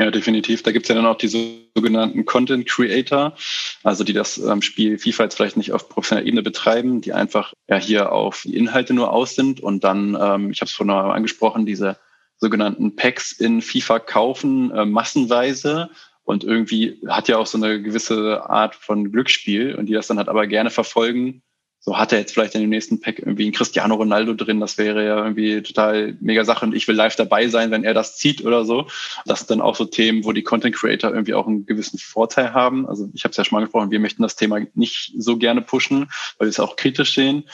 C: Ja, definitiv. Da gibt es ja dann auch diese sogenannten Content Creator, also die das ähm, Spiel FIFA jetzt vielleicht nicht auf professioneller Ebene betreiben, die einfach ja hier auf die Inhalte nur aus sind und dann, ähm, ich habe es vorhin angesprochen, diese sogenannten Packs in FIFA kaufen, äh, massenweise. Und irgendwie hat ja auch so eine gewisse Art von Glücksspiel und die das dann halt aber gerne verfolgen. So hat er jetzt vielleicht in dem nächsten Pack irgendwie einen Cristiano Ronaldo drin. Das wäre ja irgendwie total mega Sache und ich will live dabei sein, wenn er das zieht oder so. Das sind dann auch so Themen, wo die Content Creator irgendwie auch einen gewissen Vorteil haben. Also ich habe es ja schon mal gesprochen, wir möchten das Thema nicht so gerne pushen, weil wir es auch kritisch sehen.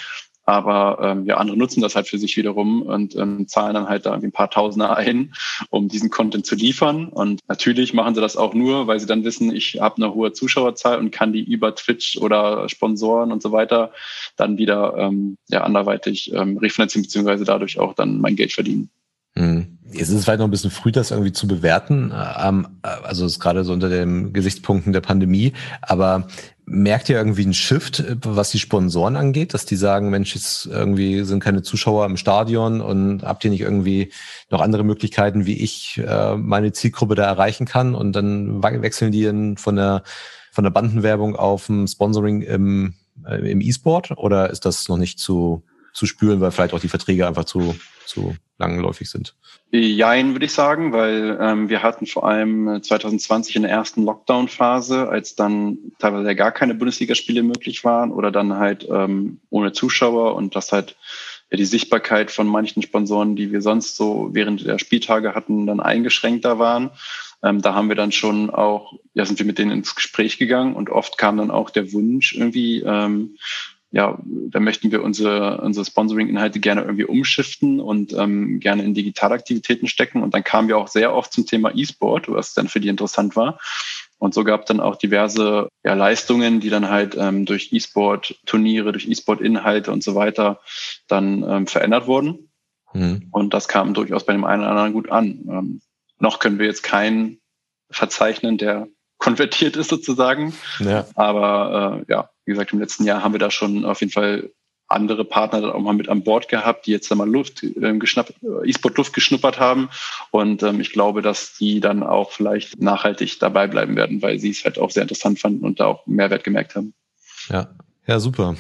C: Aber ähm, ja, andere nutzen das halt für sich wiederum und ähm, zahlen dann halt da irgendwie ein paar Tausender ein, um diesen Content zu liefern. Und natürlich machen sie das auch nur, weil sie dann wissen, ich habe eine hohe Zuschauerzahl und kann die über Twitch oder Sponsoren und so weiter dann wieder ähm, ja, anderweitig ähm, refinanzieren, beziehungsweise dadurch auch dann mein Geld verdienen.
B: Jetzt ist es vielleicht noch ein bisschen früh, das irgendwie zu bewerten. Ähm, also es ist gerade so unter den Gesichtspunkten der Pandemie. Aber merkt ihr irgendwie einen Shift, was die Sponsoren angeht, dass die sagen, Mensch, jetzt irgendwie sind keine Zuschauer im Stadion und habt ihr nicht irgendwie noch andere Möglichkeiten, wie ich äh, meine Zielgruppe da erreichen kann? Und dann wechseln die von der von der Bandenwerbung auf ein Sponsoring im, äh, im E-Sport oder ist das noch nicht zu, zu spüren, weil vielleicht auch die Verträge einfach zu, zu langläufig sind?
C: Jein, würde ich sagen, weil ähm, wir hatten vor allem 2020 in der ersten Lockdown-Phase, als dann teilweise gar keine Bundesligaspiele möglich waren oder dann halt ähm, ohne Zuschauer und das halt ja, die Sichtbarkeit von manchen Sponsoren, die wir sonst so während der Spieltage hatten, dann eingeschränkter waren. Ähm, da haben wir dann schon auch, ja, sind wir mit denen ins Gespräch gegangen und oft kam dann auch der Wunsch irgendwie, ähm, ja, da möchten wir unsere, unsere Sponsoring-Inhalte gerne irgendwie umschiften und ähm, gerne in Digitalaktivitäten stecken. Und dann kamen wir auch sehr oft zum Thema E-Sport, was dann für die interessant war. Und so gab es dann auch diverse ja, Leistungen, die dann halt ähm, durch E-Sport-Turniere, durch E-Sport-Inhalte und so weiter dann ähm, verändert wurden. Mhm. Und das kam durchaus bei dem einen oder anderen gut an. Ähm, noch können wir jetzt keinen verzeichnen, der konvertiert ist sozusagen. Ja. Aber äh, ja, wie gesagt, im letzten Jahr haben wir da schon auf jeden Fall andere Partner dann auch mal mit an Bord gehabt, die jetzt einmal Luft äh, geschnappt, E-Sport Luft geschnuppert haben. Und ähm, ich glaube, dass die dann auch vielleicht nachhaltig dabei bleiben werden, weil sie es halt auch sehr interessant fanden und da auch Mehrwert gemerkt haben.
B: Ja, ja, super.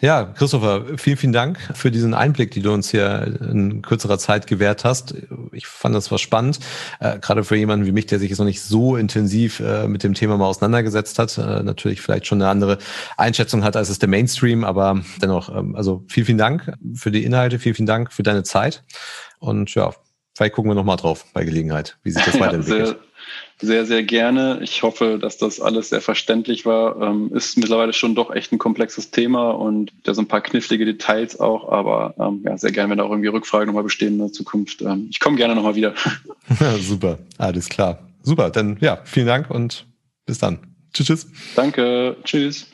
B: Ja, Christopher, vielen, vielen Dank für diesen Einblick, die du uns hier in kürzerer Zeit gewährt hast. Ich fand das war spannend, äh, gerade für jemanden wie mich, der sich jetzt noch nicht so intensiv äh, mit dem Thema mal auseinandergesetzt hat. Äh, natürlich vielleicht schon eine andere Einschätzung hat, als es der Mainstream, aber dennoch, ähm, also vielen, vielen Dank für die Inhalte, vielen, vielen Dank für deine Zeit. Und ja, vielleicht gucken wir nochmal drauf bei Gelegenheit, wie sich das weiterentwickelt.
C: Sehr, sehr, sehr gerne. Ich hoffe, dass das alles sehr verständlich war. Ähm, ist mittlerweile schon doch echt ein komplexes Thema und da sind ein paar knifflige Details auch, aber ähm, ja, sehr gerne, wenn da auch irgendwie Rückfragen nochmal bestehen in der Zukunft. Ähm, ich komme gerne nochmal wieder.
B: Super, alles klar. Super, dann ja, vielen Dank und bis dann. Tschüss, tschüss.
C: Danke, tschüss.